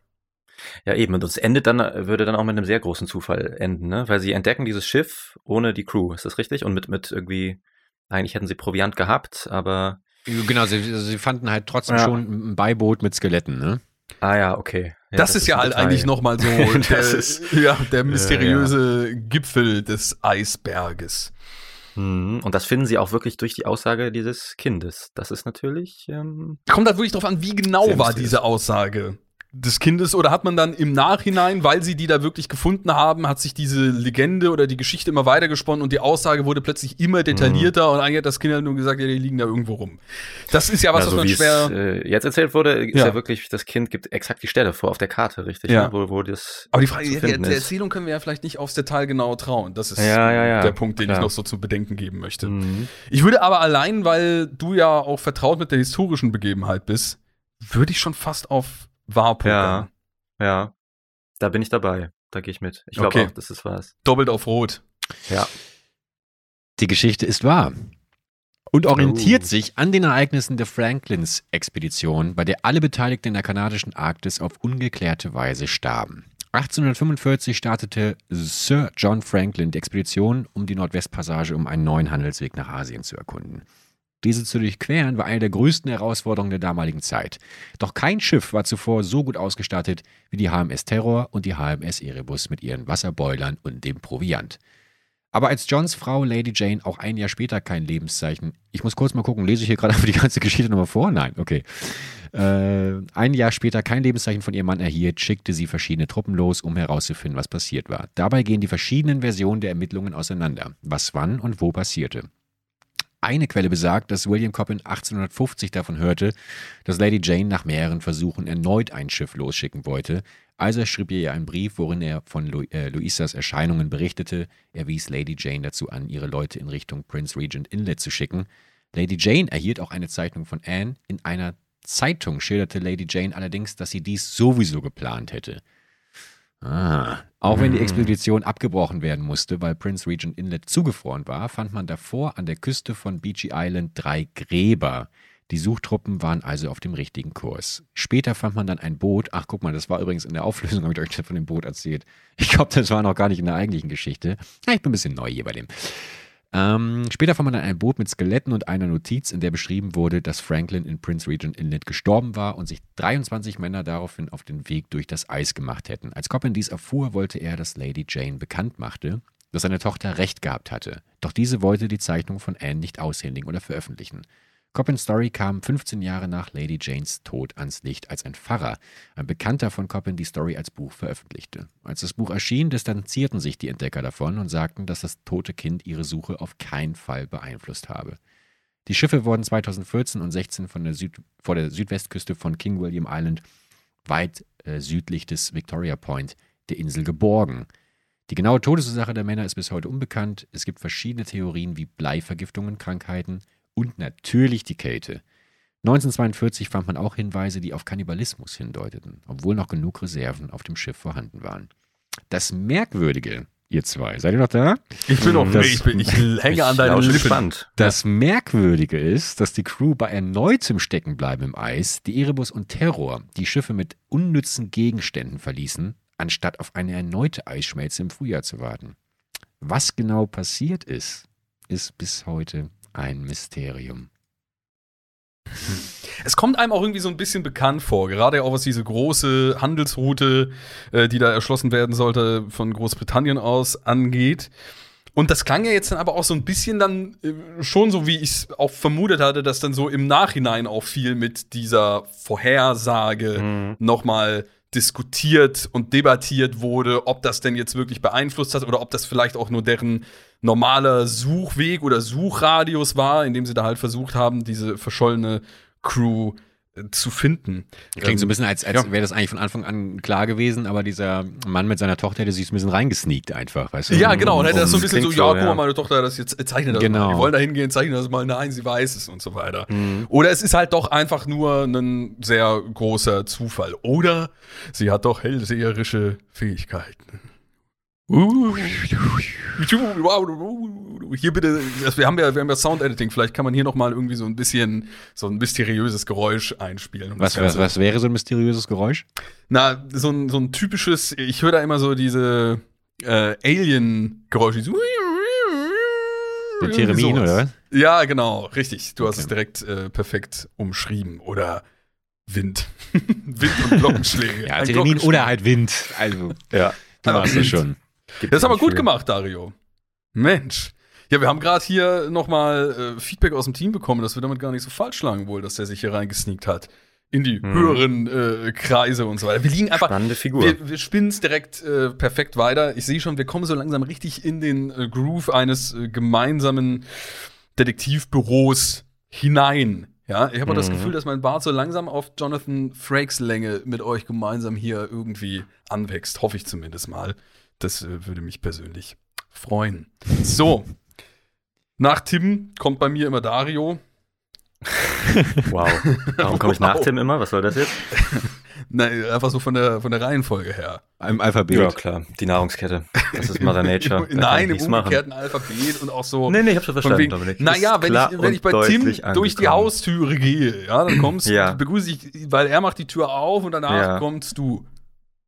Ja, eben. Und es endet dann, würde dann auch mit einem sehr großen Zufall enden, ne? Weil sie entdecken dieses Schiff ohne die Crew, ist das richtig? Und mit, mit irgendwie, eigentlich hätten sie Proviant gehabt, aber. Genau, sie, sie fanden halt trotzdem ja. schon ein Beiboot mit Skeletten, ne? Ah ja, okay. Ja, das, das, ist ja halt eigentlich noch mal so [LAUGHS] der, ist, ja, der mysteriöse ja, Gipfel des Eisberges. Mhm. Und das finden sie auch wirklich durch die Aussage dieses Kindes. Das ist natürlich. Ähm, Kommt halt wirklich drauf an, wie genau war diese Aussage des Kindes oder hat man dann im Nachhinein, weil sie die da wirklich gefunden haben, hat sich diese Legende oder die Geschichte immer weitergesponnen und die Aussage wurde plötzlich immer detaillierter mhm. und eigentlich hat das Kind halt nur gesagt, ja, die liegen da irgendwo rum. Das ist ja was, ja, so was man schwer. Äh, jetzt erzählt wurde, ist ja. ja. wirklich, das Kind gibt exakt die Stelle vor auf der Karte, richtig? Ja. Ne? Wo, wo das Aber die Frage, der, der Erzählung können wir ja vielleicht nicht aufs Detail genau trauen. Das ist ja, der Punkt, den Klar. ich noch so zu bedenken geben möchte. Mhm. Ich würde aber allein, weil du ja auch vertraut mit der historischen Begebenheit bist, würde ich schon fast auf Warpoker. Ja, ja. Da bin ich dabei. Da gehe ich mit. Ich glaube okay. auch, das ist was. Doppelt auf Rot. Ja. Die Geschichte ist wahr und orientiert oh. sich an den Ereignissen der Franklins-Expedition, bei der alle Beteiligten in der kanadischen Arktis auf ungeklärte Weise starben. 1845 startete Sir John Franklin die Expedition, um die Nordwestpassage um einen neuen Handelsweg nach Asien zu erkunden. Diese zu durchqueren war eine der größten Herausforderungen der damaligen Zeit. Doch kein Schiff war zuvor so gut ausgestattet wie die HMS Terror und die HMS Erebus mit ihren Wasserboilern und dem Proviant. Aber als Johns Frau Lady Jane auch ein Jahr später kein Lebenszeichen. Ich muss kurz mal gucken, lese ich hier gerade [LAUGHS] die ganze Geschichte nochmal vor? Nein, okay. Äh, ein Jahr später kein Lebenszeichen von ihrem Mann erhielt, schickte sie verschiedene Truppen los, um herauszufinden, was passiert war. Dabei gehen die verschiedenen Versionen der Ermittlungen auseinander, was wann und wo passierte. Eine Quelle besagt, dass William Coppin 1850 davon hörte, dass Lady Jane nach mehreren Versuchen erneut ein Schiff losschicken wollte. Also schrieb er ihr einen Brief, worin er von Lu äh, Louisas Erscheinungen berichtete. Er wies Lady Jane dazu an, ihre Leute in Richtung Prince Regent Inlet zu schicken. Lady Jane erhielt auch eine Zeichnung von Anne. In einer Zeitung schilderte Lady Jane allerdings, dass sie dies sowieso geplant hätte. Ah. Auch wenn die hm. Expedition abgebrochen werden musste, weil Prince Regent Inlet zugefroren war, fand man davor an der Küste von Beachy Island drei Gräber. Die Suchtruppen waren also auf dem richtigen Kurs. Später fand man dann ein Boot. Ach, guck mal, das war übrigens in der Auflösung, [LAUGHS] habe ich euch von dem Boot erzählt. Ich glaube, das war noch gar nicht in der eigentlichen Geschichte. Ja, ich bin ein bisschen neu hier bei dem. Ähm, später fand man dann ein Boot mit Skeletten und einer Notiz, in der beschrieben wurde, dass Franklin in Prince Regent Inlet gestorben war und sich 23 Männer daraufhin auf den Weg durch das Eis gemacht hätten. Als Coppin dies erfuhr, wollte er, dass Lady Jane bekannt machte, dass seine Tochter recht gehabt hatte. Doch diese wollte die Zeichnung von Anne nicht aushändigen oder veröffentlichen. Coppins Story kam 15 Jahre nach Lady Janes Tod ans Licht, als ein Pfarrer, ein Bekannter von Coppin, die Story als Buch veröffentlichte. Als das Buch erschien, distanzierten sich die Entdecker davon und sagten, dass das tote Kind ihre Suche auf keinen Fall beeinflusst habe. Die Schiffe wurden 2014 und 16 von der Süd vor der Südwestküste von King William Island, weit äh, südlich des Victoria Point, der Insel geborgen. Die genaue Todesursache der Männer ist bis heute unbekannt. Es gibt verschiedene Theorien wie Bleivergiftungen, Krankheiten, und natürlich die Kälte. 1942 fand man auch Hinweise, die auf Kannibalismus hindeuteten, obwohl noch genug Reserven auf dem Schiff vorhanden waren. Das Merkwürdige, ihr zwei, seid ihr noch da? Ich bin noch, das, ich, bin, ich [LAUGHS] hänge an deinem Lippen. Gespannt. Das Merkwürdige ist, dass die Crew bei erneutem Steckenbleiben im Eis die Erebus und Terror die Schiffe mit unnützen Gegenständen verließen, anstatt auf eine erneute Eisschmelze im Frühjahr zu warten. Was genau passiert ist, ist bis heute ein Mysterium. Es kommt einem auch irgendwie so ein bisschen bekannt vor, gerade auch was diese große Handelsroute, äh, die da erschlossen werden sollte, von Großbritannien aus angeht. Und das klang ja jetzt dann aber auch so ein bisschen dann äh, schon so, wie ich es auch vermutet hatte, dass dann so im Nachhinein auch viel mit dieser Vorhersage mhm. nochmal diskutiert und debattiert wurde, ob das denn jetzt wirklich beeinflusst hat oder ob das vielleicht auch nur deren normaler Suchweg oder Suchradius war, in dem sie da halt versucht haben, diese verschollene Crew äh, zu finden. Klingt ähm, so ein bisschen, als, als ja. wäre das eigentlich von Anfang an klar gewesen, aber dieser Mann mit seiner Tochter hätte sich ein bisschen reingesneakt einfach, weißt du? Ja, genau, und hätte das so ein bisschen so, ja, guck mal, meine Tochter das jetzt zeichnet das genau. mal. Die wollen da hingehen, zeichnen das mal, nein, sie weiß es und so weiter. Mhm. Oder es ist halt doch einfach nur ein sehr großer Zufall. Oder sie hat doch hellseherische Fähigkeiten. Hier bitte, wir haben ja, wir haben ja Sound Editing. Vielleicht kann man hier noch mal irgendwie so ein bisschen so ein mysteriöses Geräusch einspielen. Was, was, was wäre so ein mysteriöses Geräusch? Na, so ein, so ein typisches. Ich höre da immer so diese äh, Alien-Geräusche. So, Der Theremin, oder was? Ja, genau, richtig. Du okay. hast es direkt äh, perfekt umschrieben. Oder Wind. [LAUGHS] Wind und Glockenschläge. [LAUGHS] ja, Theremin oder halt Wind. Also, ja, du machst es schon. Gibt das ist aber gut für. gemacht, Dario. Mensch. Ja, wir haben gerade hier nochmal äh, Feedback aus dem Team bekommen, dass wir damit gar nicht so falsch schlagen wohl, dass der sich hier reingesneakt hat. In die hm. höheren äh, Kreise und so weiter. Wir liegen einfach. Spannende Figur. Wir, wir spinnen es direkt äh, perfekt weiter. Ich sehe schon, wir kommen so langsam richtig in den äh, Groove eines äh, gemeinsamen Detektivbüros hinein. Ja, ich habe mhm. das Gefühl, dass mein Bart so langsam auf Jonathan Frakes Länge mit euch gemeinsam hier irgendwie anwächst. Hoffe ich zumindest mal. Das äh, würde mich persönlich freuen. So. Nach Tim kommt bei mir immer Dario. [LAUGHS] wow. Warum komme ich nach Tim immer? Was soll das jetzt? [LAUGHS] Nein, einfach so von der, von der Reihenfolge her. Im Alphabet. Ja, klar. Die Nahrungskette. Das ist Mother Nature. [LAUGHS] Nein, im umgekehrten machen. Alphabet und auch so. Nee, nee, ich hab schon verstanden, wegen, Dominik. Naja, wenn ich, wenn ich bei Tim angekommen. durch die Haustüre gehe, ja, dann kommst ja. begrüße ich, weil er macht die Tür auf und danach ja. kommst du.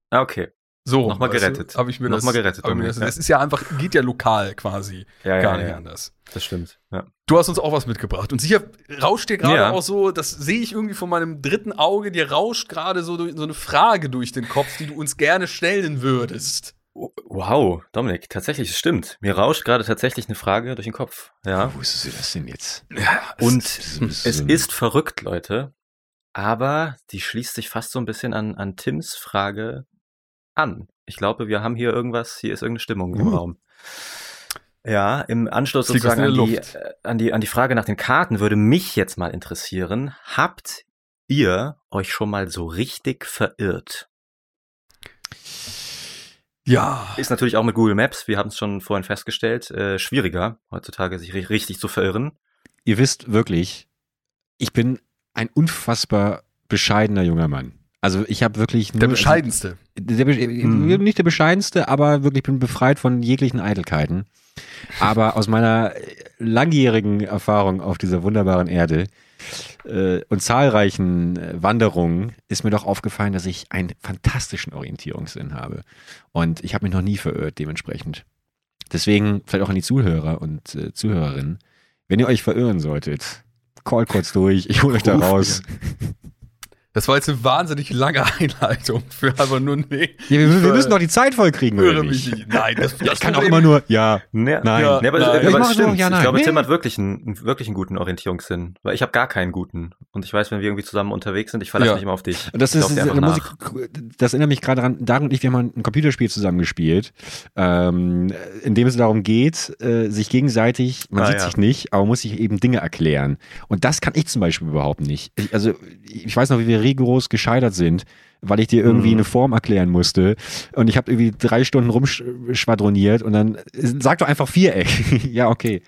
Ah, okay. So, nochmal gerettet. Habe ich mir nochmal gerettet. Mir das, das, ist ja einfach, geht ja lokal quasi. Ja, gar ja, nicht ja. anders. Das stimmt. Ja. Du hast uns auch was mitgebracht. Und sicher rauscht dir gerade ja. auch so, das sehe ich irgendwie von meinem dritten Auge, dir rauscht gerade so, so eine Frage durch den Kopf, die du uns gerne stellen würdest. Wow, Dominik, tatsächlich, es stimmt. Mir rauscht gerade tatsächlich eine Frage durch den Kopf. Ja. Wo ist sie das denn jetzt? Ja, Und es ist verrückt, Leute. Aber die schließt sich fast so ein bisschen an, an Tims Frage an. Ich glaube, wir haben hier irgendwas, hier ist irgendeine Stimmung im uh. Raum. Ja, im Anschluss sozusagen an die, äh, an, die, an die Frage nach den Karten würde mich jetzt mal interessieren, habt ihr euch schon mal so richtig verirrt? Ja. Ist natürlich auch mit Google Maps, wir haben es schon vorhin festgestellt, äh, schwieriger heutzutage sich richtig zu verirren. Ihr wisst wirklich, ich bin ein unfassbar bescheidener junger Mann. Also ich habe wirklich nur, der bescheidenste. Der, mhm. Nicht der bescheidenste, aber wirklich bin befreit von jeglichen Eitelkeiten. Aber aus meiner langjährigen Erfahrung auf dieser wunderbaren Erde äh, und zahlreichen äh, Wanderungen ist mir doch aufgefallen, dass ich einen fantastischen Orientierungssinn habe. Und ich habe mich noch nie verirrt dementsprechend. Deswegen vielleicht auch an die Zuhörer und äh, Zuhörerinnen, wenn ihr euch verirren solltet, call kurz durch, ich hole euch da raus. Das war jetzt eine wahnsinnig lange [LAUGHS] Einleitung für aber nur nee. Ja, wir, wir müssen doch die Zeit vollkriegen, oder nicht? Mich Nein, das, das ich kann auch immer nur ja, ne, nein. Ja, nee, aber, nein. aber das stimmt. Ja, ich glaube, nee. Tim hat wirklich einen, einen, wirklich einen guten Orientierungssinn, weil ich habe gar keinen guten. Und ich weiß, wenn wir irgendwie zusammen unterwegs sind, ich verlasse ja. mich immer auf dich. Das ist, da muss ich, das erinnert mich gerade daran, Darin und ich, wir haben ein Computerspiel zusammen gespielt, ähm, in dem es darum geht, äh, sich gegenseitig, man ah, sieht ja. sich nicht, aber muss sich eben Dinge erklären. Und das kann ich zum Beispiel überhaupt nicht. Ich, also ich weiß noch, wie wir rigoros gescheitert sind, weil ich dir irgendwie mhm. eine Form erklären musste und ich habe irgendwie drei Stunden rumschwadroniert und dann sag doch einfach Viereck. [LAUGHS] ja, okay.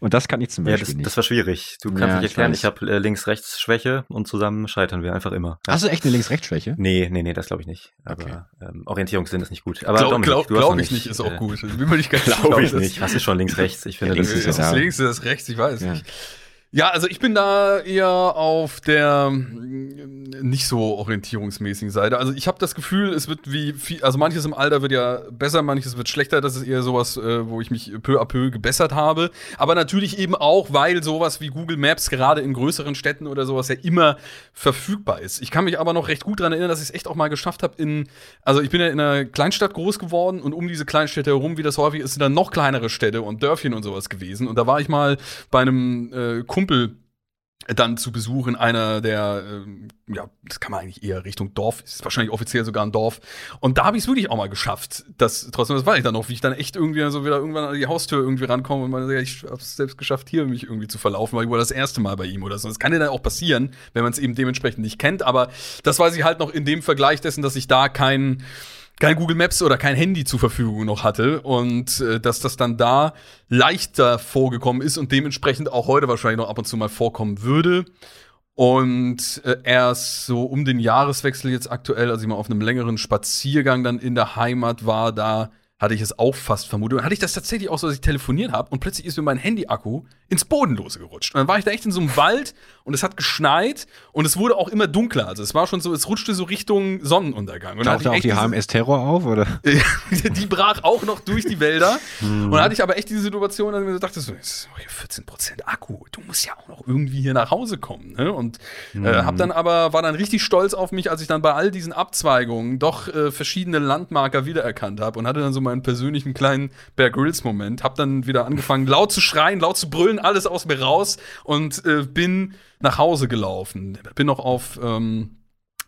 Und das kann ich zum Beispiel ja, das, nicht. Das war schwierig. Du kannst ja, nicht erklären, ich, ich habe äh, Links-Rechts-Schwäche und zusammen scheitern wir einfach immer. Ja. Hast du echt eine Links-Rechts-Schwäche? Nee, nee, nee, das glaube ich nicht. Aber okay. ähm, Orientierungssinn ist nicht gut. Aber glaub, glaub, glaub ich nicht, ist auch äh, gut. Will man nicht [LAUGHS] Glaube ich nicht. Hast du schon links-rechts? Ich finde, links ist das links, ist das rechts, ich weiß nicht. Ja, also ich bin da eher auf der mm, nicht so orientierungsmäßigen Seite. Also ich habe das Gefühl, es wird wie viel, also manches im Alter wird ja besser, manches wird schlechter. Das ist eher sowas, äh, wo ich mich peu à peu gebessert habe. Aber natürlich eben auch, weil sowas wie Google Maps gerade in größeren Städten oder sowas ja immer verfügbar ist. Ich kann mich aber noch recht gut daran erinnern, dass ich es echt auch mal geschafft habe in, also ich bin ja in einer Kleinstadt groß geworden und um diese Kleinstädte herum, wie das häufig ist, sind dann noch kleinere Städte und Dörfchen und sowas gewesen. Und da war ich mal bei einem äh, Kumpel dann zu Besuch in einer der, äh, ja, das kann man eigentlich eher Richtung Dorf, ist wahrscheinlich offiziell sogar ein Dorf. Und da habe ich es wirklich auch mal geschafft. Das, trotzdem, das war ich dann noch, wie ich dann echt irgendwie so wieder irgendwann an die Haustür irgendwie rankomme und sagt, ja, ich habe es selbst geschafft, hier mich irgendwie zu verlaufen, weil ich war das erste Mal bei ihm oder so. Das kann ja dann auch passieren, wenn man es eben dementsprechend nicht kennt. Aber das weiß ich halt noch in dem Vergleich dessen, dass ich da keinen kein Google Maps oder kein Handy zur Verfügung noch hatte und äh, dass das dann da leichter vorgekommen ist und dementsprechend auch heute wahrscheinlich noch ab und zu mal vorkommen würde. Und äh, erst so um den Jahreswechsel jetzt aktuell, als ich mal auf einem längeren Spaziergang dann in der Heimat war, da hatte ich es auch fast vermutet. Und hatte ich das tatsächlich auch so, dass ich telefoniert habe und plötzlich ist mir mein Handy-Akku ins Bodenlose gerutscht. Und dann war ich da echt in so einem Wald und es hat geschneit und es wurde auch immer dunkler. Also es war schon so, es rutschte so Richtung Sonnenuntergang. Und Tauchte auch die HMS Terror auf, oder? [LAUGHS] die brach auch noch durch die Wälder. Hm. Und dann hatte ich aber echt diese Situation, dass ich mir dachte, so, 14% Akku, du musst ja auch noch irgendwie hier nach Hause kommen. Ne? Und hm. äh, hab dann aber, war dann richtig stolz auf mich, als ich dann bei all diesen Abzweigungen doch äh, verschiedene Landmarker wiedererkannt habe und hatte dann so meinen persönlichen kleinen Bear Grylls Moment. Hab dann wieder angefangen, laut zu schreien, laut zu brüllen, alles aus mir raus und äh, bin nach Hause gelaufen. Bin noch auf ähm,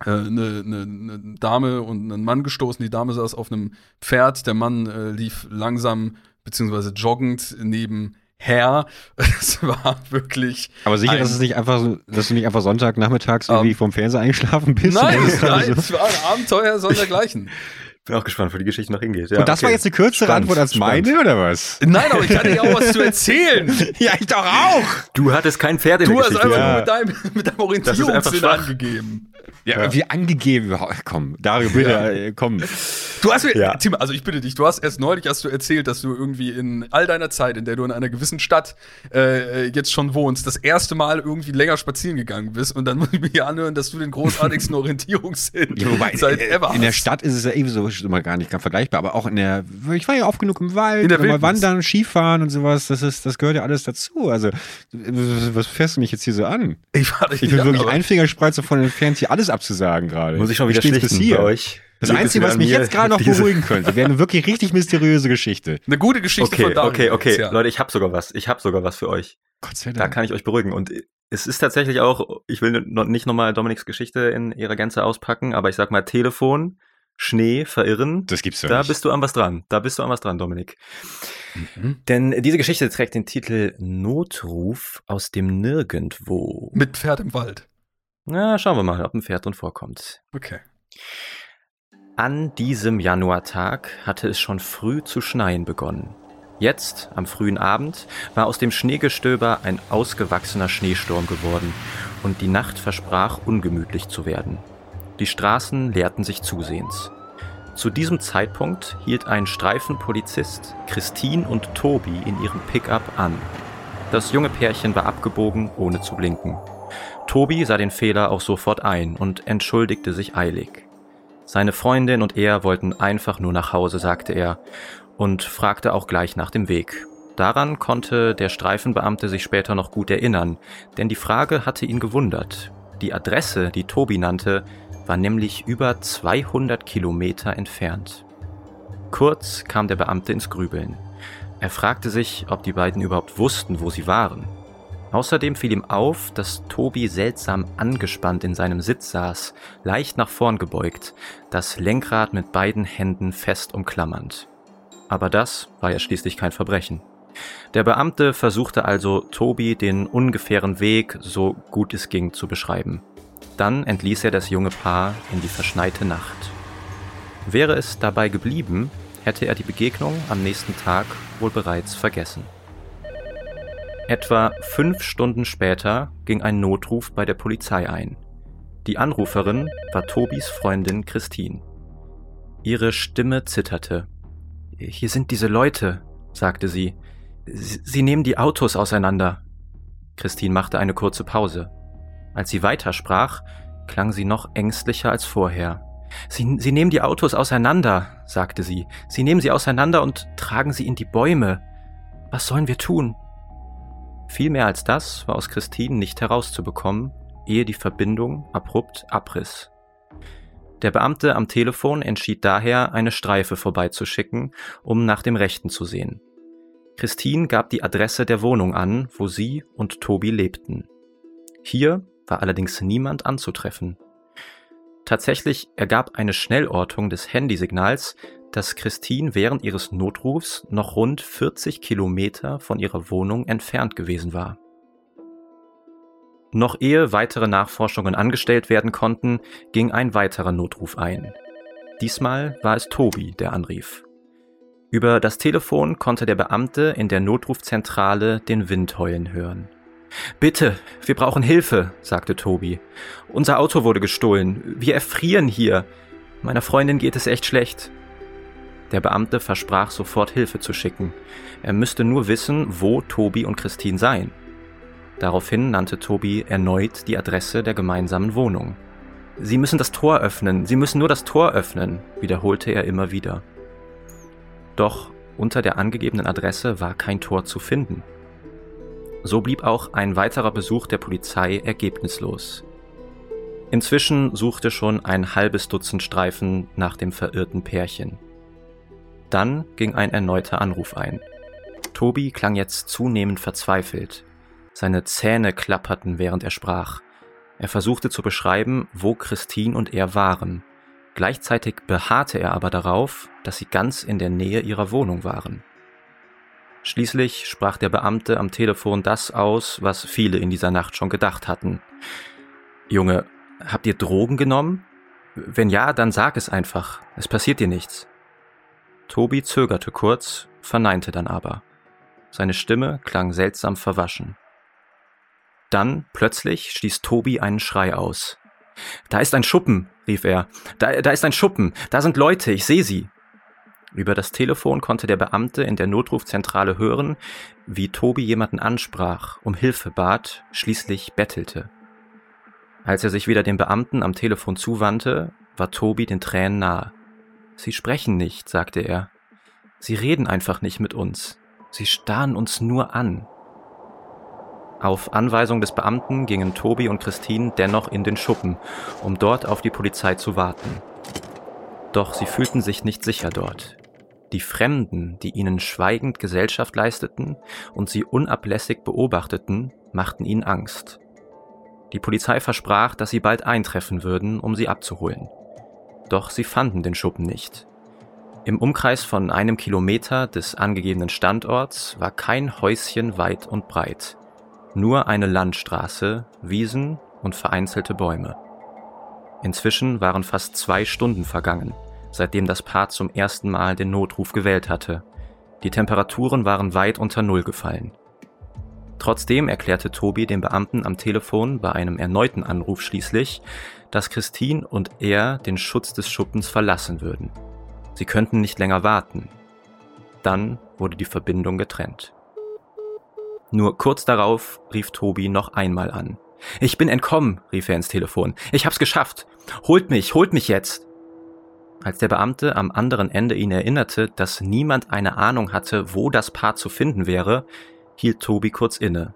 eine, äh, eine, eine Dame und einen Mann gestoßen. Die Dame saß auf einem Pferd, der Mann äh, lief langsam beziehungsweise joggend neben her. [LAUGHS] Es war wirklich. Aber sicher, dass es nicht einfach, dass du nicht einfach Sonntagnachmittags irgendwie um, vom Fernseher eingeschlafen bist? Nein, [LAUGHS] nein, es war ein Abenteuer sondergleichen. [LAUGHS] Bin auch gespannt, wo die Geschichte noch hingeht. Ja, und das okay. war jetzt eine kürzere spannend, Antwort als spannend. meine, oder was? Nein, aber ich hatte ja auch was zu erzählen. [LAUGHS] ja, ich doch auch. Du hattest kein Pferd in du der Geschichte. Du hast einfach ja. mit deinem, mit deinem Orientierungssinn angegeben. Ja, ja, wie angegeben. Komm, Dario, bitte, ja. Äh, komm. Du hast mir, ja. Tim, also ich bitte dich, du hast erst neulich hast du erzählt, dass du irgendwie in all deiner Zeit, in der du in einer gewissen Stadt äh, jetzt schon wohnst, das erste Mal irgendwie länger spazieren gegangen bist und dann muss ich mir hier anhören, dass du den großartigsten [LAUGHS] Orientierungssinn ja, wobei, seit äh, ever In der Stadt ist es ja ebenso schon mal gar nicht ganz vergleichbar, aber auch in der, ich war ja oft genug im Wald, in der mal wandern, Skifahren und sowas, das ist, das gehört ja alles dazu. Also, was fährst du mich jetzt hier so an? Ich, ich bin wirklich ein Fingerspreiz davon entfernt, hier alles abzusagen gerade. Muss ich schon wieder schlichten bei euch. Das Einzige, was mich jetzt gerade noch [LAUGHS] beruhigen könnte, wäre eine wirklich richtig mysteriöse Geschichte. Eine gute Geschichte okay, von Daniel. Okay, okay, ja. Leute, ich habe sogar was. Ich habe sogar was für euch. Gott sei Dank. Da kann ich euch beruhigen. Und es ist tatsächlich auch, ich will nicht nochmal Dominiks Geschichte in ihrer Gänze auspacken, aber ich sag mal Telefon, Schnee verirren. Das gibt's ja Da nicht. bist du an was dran. Da bist du an was dran, Dominik. Mhm. Denn diese Geschichte trägt den Titel Notruf aus dem Nirgendwo. Mit Pferd im Wald. Na, schauen wir mal, ob ein Pferd drin vorkommt. Okay. An diesem Januartag hatte es schon früh zu schneien begonnen. Jetzt, am frühen Abend, war aus dem Schneegestöber ein ausgewachsener Schneesturm geworden und die Nacht versprach ungemütlich zu werden. Die Straßen leerten sich zusehends. Zu diesem Zeitpunkt hielt ein Streifenpolizist Christine und Tobi in ihrem Pickup an. Das junge Pärchen war abgebogen, ohne zu blinken. Tobi sah den Fehler auch sofort ein und entschuldigte sich eilig. Seine Freundin und er wollten einfach nur nach Hause, sagte er, und fragte auch gleich nach dem Weg. Daran konnte der Streifenbeamte sich später noch gut erinnern, denn die Frage hatte ihn gewundert. Die Adresse, die Tobi nannte, war nämlich über 200 Kilometer entfernt. Kurz kam der Beamte ins Grübeln. Er fragte sich, ob die beiden überhaupt wussten, wo sie waren. Außerdem fiel ihm auf, dass Tobi seltsam angespannt in seinem Sitz saß, leicht nach vorn gebeugt, das Lenkrad mit beiden Händen fest umklammernd. Aber das war ja schließlich kein Verbrechen. Der Beamte versuchte also, Tobi den ungefähren Weg, so gut es ging, zu beschreiben. Dann entließ er das junge Paar in die verschneite Nacht. Wäre es dabei geblieben, hätte er die Begegnung am nächsten Tag wohl bereits vergessen. Etwa fünf Stunden später ging ein Notruf bei der Polizei ein. Die Anruferin war Tobis Freundin Christine. Ihre Stimme zitterte. Hier sind diese Leute, sagte sie. sie. Nehmen die Autos auseinander. Christine machte eine kurze Pause. Als sie weitersprach, klang sie noch ängstlicher als vorher. Sie, sie nehmen die Autos auseinander, sagte sie. Sie nehmen sie auseinander und tragen sie in die Bäume. Was sollen wir tun? Viel mehr als das war aus Christine nicht herauszubekommen, ehe die Verbindung abrupt abriss. Der Beamte am Telefon entschied daher, eine Streife vorbeizuschicken, um nach dem Rechten zu sehen. Christine gab die Adresse der Wohnung an, wo sie und Tobi lebten. Hier war allerdings niemand anzutreffen. Tatsächlich ergab eine Schnellortung des Handysignals, dass Christine während ihres Notrufs noch rund 40 Kilometer von ihrer Wohnung entfernt gewesen war. Noch ehe weitere Nachforschungen angestellt werden konnten, ging ein weiterer Notruf ein. Diesmal war es Tobi, der anrief. Über das Telefon konnte der Beamte in der Notrufzentrale den Wind heulen hören. Bitte, wir brauchen Hilfe, sagte Tobi. Unser Auto wurde gestohlen. Wir erfrieren hier. Meiner Freundin geht es echt schlecht. Der Beamte versprach sofort Hilfe zu schicken. Er müsste nur wissen, wo Tobi und Christine seien. Daraufhin nannte Tobi erneut die Adresse der gemeinsamen Wohnung. Sie müssen das Tor öffnen, Sie müssen nur das Tor öffnen, wiederholte er immer wieder. Doch unter der angegebenen Adresse war kein Tor zu finden. So blieb auch ein weiterer Besuch der Polizei ergebnislos. Inzwischen suchte schon ein halbes Dutzend Streifen nach dem verirrten Pärchen. Dann ging ein erneuter Anruf ein. Tobi klang jetzt zunehmend verzweifelt. Seine Zähne klapperten, während er sprach. Er versuchte zu beschreiben, wo Christine und er waren. Gleichzeitig beharrte er aber darauf, dass sie ganz in der Nähe ihrer Wohnung waren. Schließlich sprach der Beamte am Telefon das aus, was viele in dieser Nacht schon gedacht hatten. Junge, habt ihr Drogen genommen? Wenn ja, dann sag es einfach. Es passiert dir nichts. Tobi zögerte kurz, verneinte dann aber. Seine Stimme klang seltsam verwaschen. Dann, plötzlich, stieß Tobi einen Schrei aus. Da ist ein Schuppen, rief er. Da, da ist ein Schuppen. Da sind Leute, ich sehe sie. Über das Telefon konnte der Beamte in der Notrufzentrale hören, wie Tobi jemanden ansprach, um Hilfe bat, schließlich bettelte. Als er sich wieder dem Beamten am Telefon zuwandte, war Tobi den Tränen nahe. Sie sprechen nicht, sagte er. Sie reden einfach nicht mit uns. Sie starren uns nur an. Auf Anweisung des Beamten gingen Tobi und Christine dennoch in den Schuppen, um dort auf die Polizei zu warten. Doch sie fühlten sich nicht sicher dort. Die Fremden, die ihnen schweigend Gesellschaft leisteten und sie unablässig beobachteten, machten ihnen Angst. Die Polizei versprach, dass sie bald eintreffen würden, um sie abzuholen. Doch sie fanden den Schuppen nicht. Im Umkreis von einem Kilometer des angegebenen Standorts war kein Häuschen weit und breit. Nur eine Landstraße, Wiesen und vereinzelte Bäume. Inzwischen waren fast zwei Stunden vergangen, seitdem das Paar zum ersten Mal den Notruf gewählt hatte. Die Temperaturen waren weit unter Null gefallen. Trotzdem erklärte Tobi dem Beamten am Telefon bei einem erneuten Anruf schließlich, dass Christine und er den Schutz des Schuppens verlassen würden. Sie könnten nicht länger warten. Dann wurde die Verbindung getrennt. Nur kurz darauf rief Tobi noch einmal an. Ich bin entkommen, rief er ins Telefon. Ich hab's geschafft. Holt mich, holt mich jetzt. Als der Beamte am anderen Ende ihn erinnerte, dass niemand eine Ahnung hatte, wo das Paar zu finden wäre, hielt Tobi kurz inne.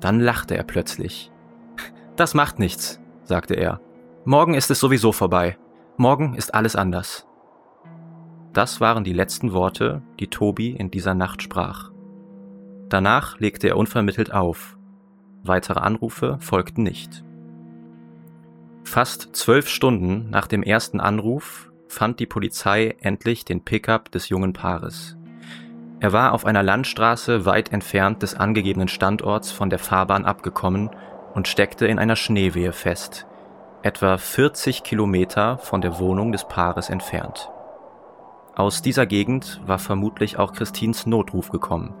Dann lachte er plötzlich. Das macht nichts, sagte er. Morgen ist es sowieso vorbei. Morgen ist alles anders. Das waren die letzten Worte, die Tobi in dieser Nacht sprach. Danach legte er unvermittelt auf. Weitere Anrufe folgten nicht. Fast zwölf Stunden nach dem ersten Anruf fand die Polizei endlich den Pickup des jungen Paares. Er war auf einer Landstraße weit entfernt des angegebenen Standorts von der Fahrbahn abgekommen und steckte in einer Schneewehe fest, etwa 40 Kilometer von der Wohnung des Paares entfernt. Aus dieser Gegend war vermutlich auch Christins Notruf gekommen.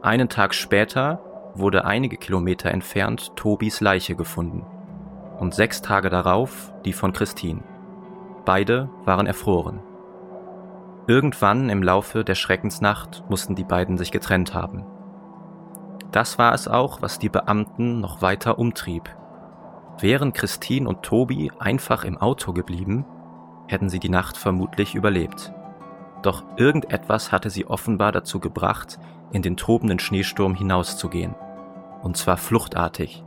Einen Tag später wurde einige Kilometer entfernt Tobis Leiche gefunden und sechs Tage darauf die von Christine. Beide waren erfroren. Irgendwann im Laufe der Schreckensnacht mussten die beiden sich getrennt haben. Das war es auch, was die Beamten noch weiter umtrieb. Wären Christine und Tobi einfach im Auto geblieben, hätten sie die Nacht vermutlich überlebt. Doch irgendetwas hatte sie offenbar dazu gebracht, in den tobenden Schneesturm hinauszugehen. Und zwar fluchtartig.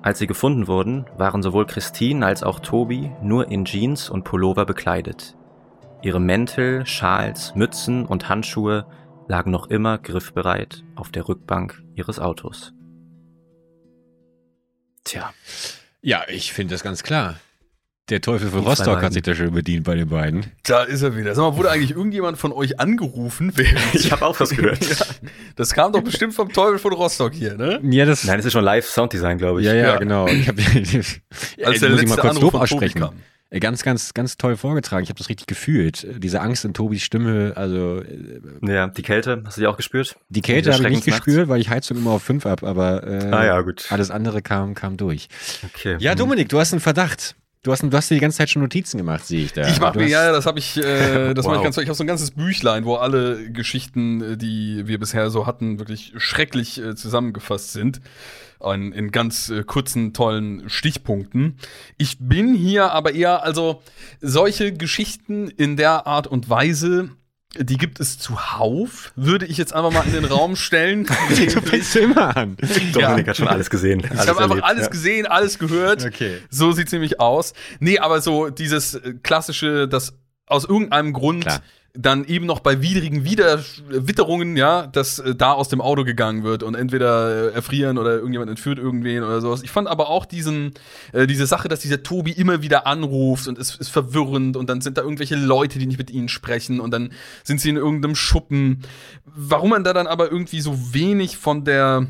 Als sie gefunden wurden, waren sowohl Christine als auch Tobi nur in Jeans und Pullover bekleidet. Ihre Mäntel, Schals, Mützen und Handschuhe lagen noch immer griffbereit auf der Rückbank ihres Autos. Tja. Ja, ich finde das ganz klar. Der Teufel von Rostock hat sich da schön bedient bei den beiden. Da ist er wieder. Sag mal, wurde eigentlich irgendjemand von euch angerufen? [LAUGHS] ich habe auch was gehört. ja, das kam doch bestimmt vom Teufel von Rostock hier, ne? Ja, das Nein, das ist schon live Sounddesign, glaube ich. Ja, ja, ja, genau. Ich hab, [LAUGHS] Als der muss ich mal kurz Anruf Lob aussprechen. Ganz, ganz, ganz toll vorgetragen. Ich habe das richtig gefühlt. Diese Angst in Tobis Stimme, also. Äh, ja, die Kälte, hast du die auch gespürt? Die Kälte habe ich nicht gespürt, weil ich Heizung immer auf 5 ab, aber äh, ah, ja, gut. alles andere kam, kam durch. Okay. Ja, Dominik, du hast einen Verdacht. Du hast, du hast dir die ganze Zeit schon Notizen gemacht, sehe ich da. Ich mache mir, ja, das habe ich, äh, [LAUGHS] das wow. ich ganz Ich habe so ein ganzes Büchlein, wo alle Geschichten, äh, die wir bisher so hatten, wirklich schrecklich äh, zusammengefasst sind. In, in ganz äh, kurzen, tollen Stichpunkten. Ich bin hier aber eher, also solche Geschichten in der Art und Weise die gibt es zuhauf, würde ich jetzt einfach mal in den Raum stellen. [LAUGHS] du fängst immer an. Dominik ja. hat schon alles gesehen. Alles ich habe einfach alles ja. gesehen, alles gehört. Okay. So sieht's nämlich aus. Nee, aber so dieses äh, klassische, das aus irgendeinem Grund Klar dann eben noch bei widrigen Wider Witterungen, ja, dass äh, da aus dem Auto gegangen wird und entweder äh, erfrieren oder irgendjemand entführt irgendwen oder sowas. Ich fand aber auch diesen, äh, diese Sache, dass dieser Tobi immer wieder anruft und es ist verwirrend und dann sind da irgendwelche Leute, die nicht mit ihnen sprechen und dann sind sie in irgendeinem Schuppen. Warum man da dann aber irgendwie so wenig von der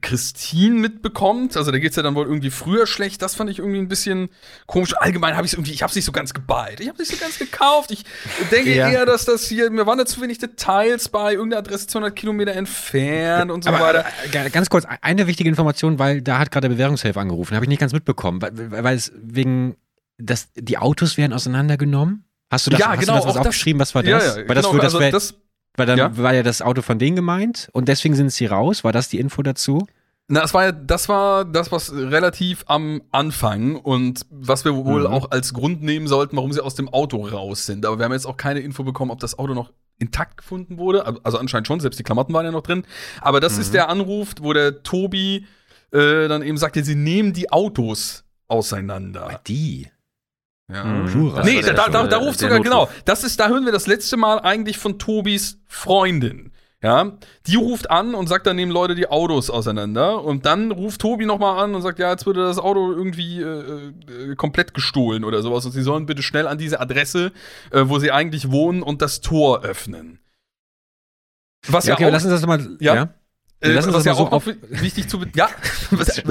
Christine mitbekommt. Also da geht's ja dann wohl irgendwie früher schlecht. Das fand ich irgendwie ein bisschen komisch. Allgemein habe ich irgendwie, ich habe es nicht so ganz geballt. Ich habe es nicht so ganz gekauft. Ich denke ja. eher, dass das hier, mir waren da zu wenig Details bei, irgendeine Adresse 200 Kilometer entfernt und so Aber, weiter. Äh, ganz kurz, eine wichtige Information, weil da hat gerade der Bewährungshelfer angerufen. Habe ich nicht ganz mitbekommen, weil, weil es wegen, dass die Autos werden auseinandergenommen. Hast du das, ja, hast genau, du das, das aufgeschrieben? Was war das? Ja, ja, weil genau, das, also das weil dann ja? war ja das Auto von denen gemeint und deswegen sind sie raus. War das die Info dazu? Na, das war ja, das war das, was relativ am Anfang und was wir wohl mhm. auch als Grund nehmen sollten, warum sie aus dem Auto raus sind. Aber wir haben jetzt auch keine Info bekommen, ob das Auto noch intakt gefunden wurde. Also anscheinend schon, selbst die Klamotten waren ja noch drin. Aber das mhm. ist der Anruf, wo der Tobi äh, dann eben sagte, sie nehmen die Autos auseinander. Die? Ja. Mhm. Nee, da, da, da, da ruft sogar, genau. Das ist, da hören wir das letzte Mal eigentlich von Tobis Freundin. Ja, die ruft an und sagt dann nehmen Leute die Autos auseinander und dann ruft Tobi nochmal an und sagt, ja, jetzt würde das Auto irgendwie äh, äh, komplett gestohlen oder sowas und sie sollen bitte schnell an diese Adresse, äh, wo sie eigentlich wohnen und das Tor öffnen. Was ja, okay, ja auch, lass uns das mal, ja. ja? Äh, was, was ja auch noch wichtig zu ja, [LAUGHS] was,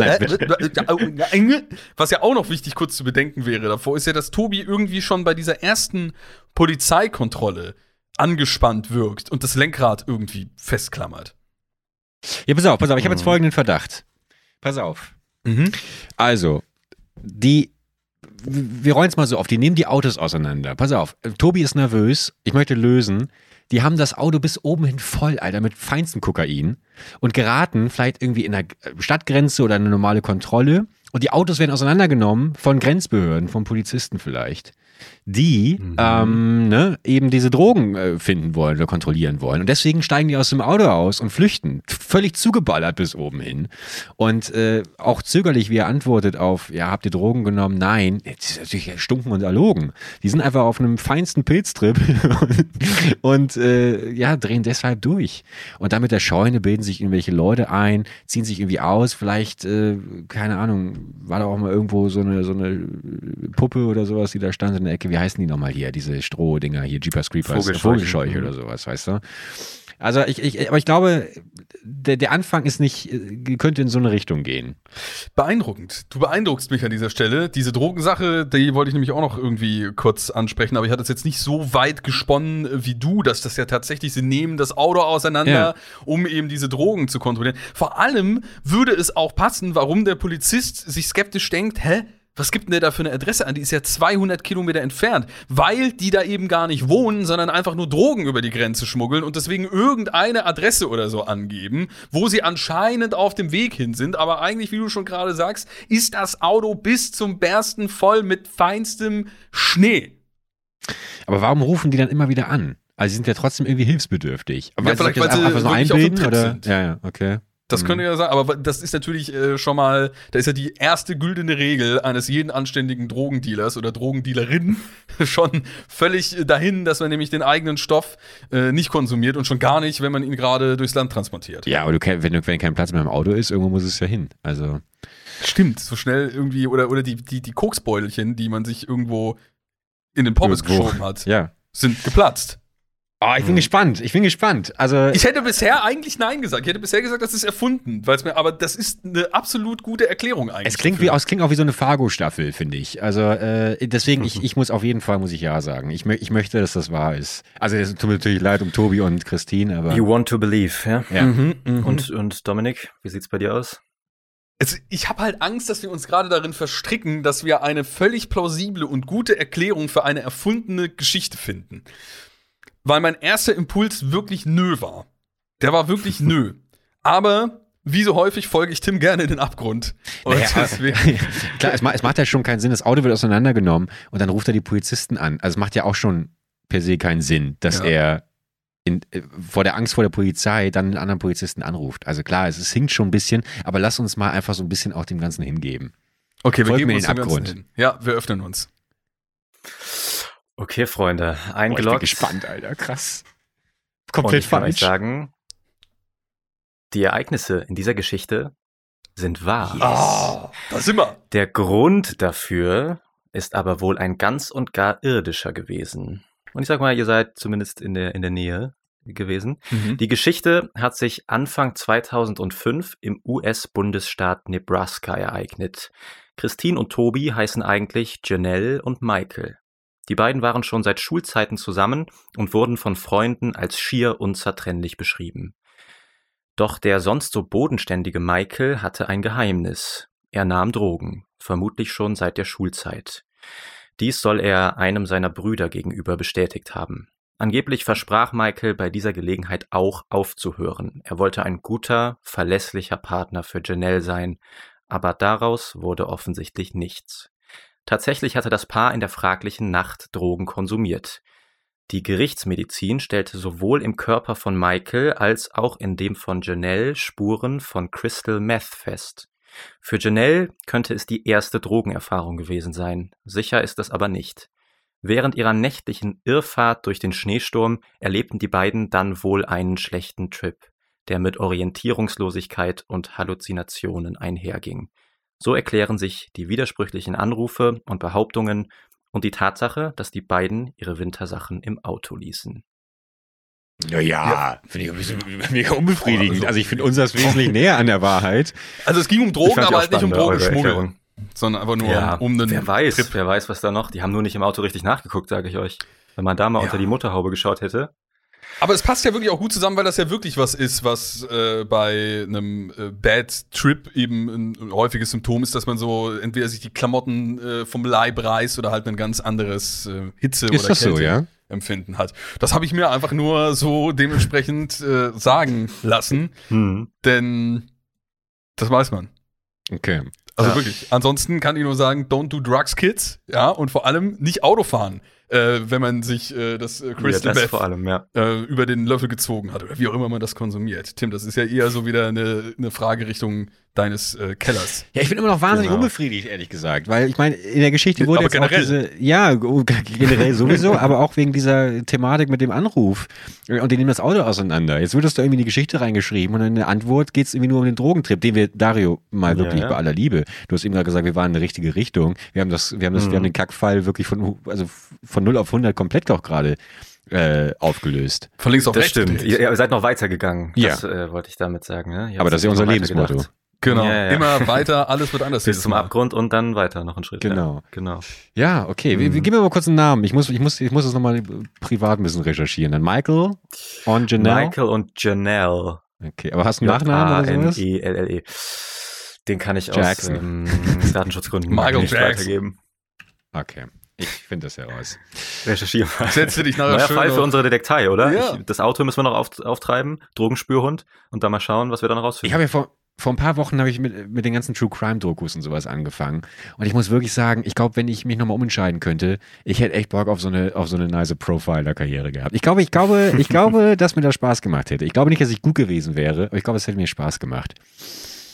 was ja auch noch wichtig kurz zu bedenken wäre davor, ist ja, dass Tobi irgendwie schon bei dieser ersten Polizeikontrolle angespannt wirkt und das Lenkrad irgendwie festklammert. Ja, pass auf, pass auf, ich habe jetzt mhm. folgenden Verdacht. Pass auf. Mhm. Also, die, wir rollen es mal so auf, die nehmen die Autos auseinander. Pass auf, Tobi ist nervös, ich möchte lösen. Die haben das Auto bis oben hin voll, Alter, mit feinstem Kokain und geraten vielleicht irgendwie in der Stadtgrenze oder eine normale Kontrolle. Und die Autos werden auseinandergenommen von Grenzbehörden, von Polizisten vielleicht die mhm. ähm, ne, eben diese Drogen äh, finden wollen oder kontrollieren wollen. Und deswegen steigen die aus dem Auto aus und flüchten. Völlig zugeballert bis oben hin. Und äh, auch zögerlich, wie er antwortet auf, ja, habt ihr Drogen genommen? Nein, das ist natürlich stunken und erlogen. Die sind einfach auf einem feinsten Pilztrip [LAUGHS] und äh, ja, drehen deshalb durch. Und dann mit der Scheune bilden sich irgendwelche Leute ein, ziehen sich irgendwie aus, vielleicht, äh, keine Ahnung, war da auch mal irgendwo so eine, so eine Puppe oder sowas, die da stand in der Ecke. Wie heißen die nochmal hier? Diese Strohdinger hier, Jeepers Creepers, Vogelscheuche, Vogelscheuche oder sowas, weißt du? Also ich, ich, aber ich glaube, der, der Anfang ist nicht, könnte in so eine Richtung gehen. Beeindruckend. Du beeindruckst mich an dieser Stelle. Diese Drogensache, die wollte ich nämlich auch noch irgendwie kurz ansprechen, aber ich hatte es jetzt nicht so weit gesponnen wie du, dass das ja tatsächlich, sie nehmen das Auto auseinander, ja. um eben diese Drogen zu kontrollieren. Vor allem würde es auch passen, warum der Polizist sich skeptisch denkt, hä? Was gibt denn der da für eine Adresse an? Die ist ja 200 Kilometer entfernt, weil die da eben gar nicht wohnen, sondern einfach nur Drogen über die Grenze schmuggeln und deswegen irgendeine Adresse oder so angeben, wo sie anscheinend auf dem Weg hin sind. Aber eigentlich, wie du schon gerade sagst, ist das Auto bis zum Bersten voll mit feinstem Schnee. Aber warum rufen die dann immer wieder an? Also sie sind ja trotzdem irgendwie hilfsbedürftig. Aber ja, vielleicht, weil sie einfach so einbilden oder? Ja, ja, okay. Das könnte mhm. ja sein, aber das ist natürlich äh, schon mal, da ist ja die erste güldene Regel eines jeden anständigen Drogendealers oder Drogendealerin [LAUGHS] schon völlig dahin, dass man nämlich den eigenen Stoff äh, nicht konsumiert und schon gar nicht, wenn man ihn gerade durchs Land transportiert. Ja, aber du, wenn, wenn kein Platz mehr im Auto ist, irgendwo muss es ja hin. Also. Stimmt, so schnell irgendwie, oder, oder die, die, die Koksbeutelchen, die man sich irgendwo in den Pommes geschoben hat, ja. sind geplatzt. Oh, ich bin hm. gespannt. Ich bin gespannt. Also ich hätte bisher eigentlich nein gesagt. Ich hätte bisher gesagt, das ist erfunden, weil es mir. Aber das ist eine absolut gute Erklärung eigentlich. Es klingt wie, es klingt auch wie so eine Fargo-Staffel, finde ich. Also äh, deswegen, ich, ich muss auf jeden Fall muss ich ja sagen. Ich, ich möchte, dass das wahr ist. Also es tut mir natürlich leid um Tobi und Christine, aber. You want to believe, ja. ja. Mhm, mh. Und und Dominik, wie sieht's bei dir aus? Also ich habe halt Angst, dass wir uns gerade darin verstricken, dass wir eine völlig plausible und gute Erklärung für eine erfundene Geschichte finden weil mein erster Impuls wirklich nö war. Der war wirklich nö. Aber wie so häufig folge ich Tim gerne in den Abgrund. Naja, [LAUGHS] klar, es macht, es macht ja schon keinen Sinn. Das Auto wird auseinandergenommen und dann ruft er die Polizisten an. Also es macht ja auch schon per se keinen Sinn, dass ja. er in, äh, vor der Angst vor der Polizei dann einen anderen Polizisten anruft. Also klar, es, es hinkt schon ein bisschen, aber lass uns mal einfach so ein bisschen auch dem Ganzen hingeben. Okay, wir Folgt geben uns den Abgrund. Ja, wir öffnen uns. Okay, Freunde, eingeloggt. Boah, ich bin gespannt, Alter, krass. Komplett falsch. Und ich kann euch sagen, die Ereignisse in dieser Geschichte sind wahr. Yes. Oh, da sind wir. Der Grund dafür ist aber wohl ein ganz und gar irdischer gewesen. Und ich sag mal, ihr seid zumindest in der, in der Nähe gewesen. Mhm. Die Geschichte hat sich Anfang 2005 im US-Bundesstaat Nebraska ereignet. Christine und Tobi heißen eigentlich Janelle und Michael. Die beiden waren schon seit Schulzeiten zusammen und wurden von Freunden als schier unzertrennlich beschrieben. Doch der sonst so bodenständige Michael hatte ein Geheimnis. Er nahm Drogen, vermutlich schon seit der Schulzeit. Dies soll er einem seiner Brüder gegenüber bestätigt haben. Angeblich versprach Michael bei dieser Gelegenheit auch aufzuhören. Er wollte ein guter, verlässlicher Partner für Janelle sein, aber daraus wurde offensichtlich nichts. Tatsächlich hatte das Paar in der fraglichen Nacht Drogen konsumiert. Die Gerichtsmedizin stellte sowohl im Körper von Michael als auch in dem von Janelle Spuren von Crystal Meth fest. Für Janelle könnte es die erste Drogenerfahrung gewesen sein, sicher ist es aber nicht. Während ihrer nächtlichen Irrfahrt durch den Schneesturm erlebten die beiden dann wohl einen schlechten Trip, der mit Orientierungslosigkeit und Halluzinationen einherging. So erklären sich die widersprüchlichen Anrufe und Behauptungen und die Tatsache, dass die beiden ihre Wintersachen im Auto ließen. Ja, ja, finde ich ein bisschen mega unbefriedigend. Also ich finde uns das wesentlich [LAUGHS] näher an der Wahrheit. Also es ging um Drogen, aber halt nicht um Drogenschmuggel. Sondern einfach nur ja, um den Wer weiß, Trip. wer weiß, was da noch. Die haben nur nicht im Auto richtig nachgeguckt, sage ich euch. Wenn man da mal ja. unter die Motorhaube geschaut hätte. Aber es passt ja wirklich auch gut zusammen, weil das ja wirklich was ist, was äh, bei einem äh, Bad Trip eben ein, häufiges Symptom ist, dass man so entweder sich die Klamotten äh, vom Leib reißt oder halt ein ganz anderes äh, Hitze ist oder das Kälte so, ja? Empfinden hat. Das habe ich mir einfach nur so dementsprechend äh, sagen lassen, hm. denn das weiß man. Okay. Also ja. wirklich. Ansonsten kann ich nur sagen, don't do drugs, kids. Ja, und vor allem nicht Auto fahren äh, wenn man sich äh, das äh, Crystal ja, das vor allem, ja. äh, über den Löffel gezogen hat oder wie auch immer man das konsumiert. Tim, das ist ja eher so wieder eine, eine Frage Richtung deines äh, Kellers. Ja, ich bin immer noch wahnsinnig genau. unbefriedigt, ehrlich gesagt, weil ich meine, in der Geschichte wurde aber jetzt generell. auch diese, ja, generell sowieso, aber auch wegen dieser Thematik mit dem Anruf und die nehmen das Auto auseinander. Jetzt wird das da irgendwie in die Geschichte reingeschrieben und in der Antwort geht es irgendwie nur um den Drogentrip, den wir, Dario, mal wirklich ja, ja. bei aller Liebe, du hast eben gerade gesagt, wir waren in die richtige Richtung. Wir haben das, wir haben das, mhm. wir haben den Kackfall wirklich von, also von 0 auf 100 komplett auch gerade äh, aufgelöst. Von links auf das rechts. stimmt. Ihr, ihr, seid noch weitergegangen. Ja. Das äh, wollte ich damit sagen. Ja? Aber das ist ja unser Lebensmotto. Genau. Ja, ja. Immer [LAUGHS] weiter, alles wird anders. Bis zum Mal. Abgrund und dann weiter noch einen Schritt. Genau. Ja, genau. Ja, okay. Mhm. Wir, wir geben mir mal kurz einen Namen. Ich muss, ich muss, ich muss das nochmal privat ein bisschen recherchieren. Dann Michael und Janelle. Michael und Janelle. Okay, aber hast du einen Nachnamen oder sowas? E L L E. Den kann ich Jackson. aus ähm, Datenschutzgründen [LAUGHS] Michael nicht Jackson. weitergeben. Okay. Ich finde das heraus. Recherchieren mal. Setze dich nachher Neuer Fall für unsere Detektei, oder? Ja. Ich, das Auto müssen wir noch auf, auftreiben, Drogenspürhund und dann mal schauen, was wir dann rausfinden. Ich habe ja vor, vor ein paar Wochen habe ich mit, mit den ganzen True Crime Dokus und sowas angefangen. Und ich muss wirklich sagen, ich glaube, wenn ich mich nochmal umentscheiden könnte, ich hätte echt Bock auf so eine, auf so eine nice Profiler-Karriere gehabt. Ich glaube, ich glaube, ich glaube, [LAUGHS] dass mir das Spaß gemacht hätte. Ich glaube nicht, dass ich gut gewesen wäre, aber ich glaube, es hätte mir Spaß gemacht.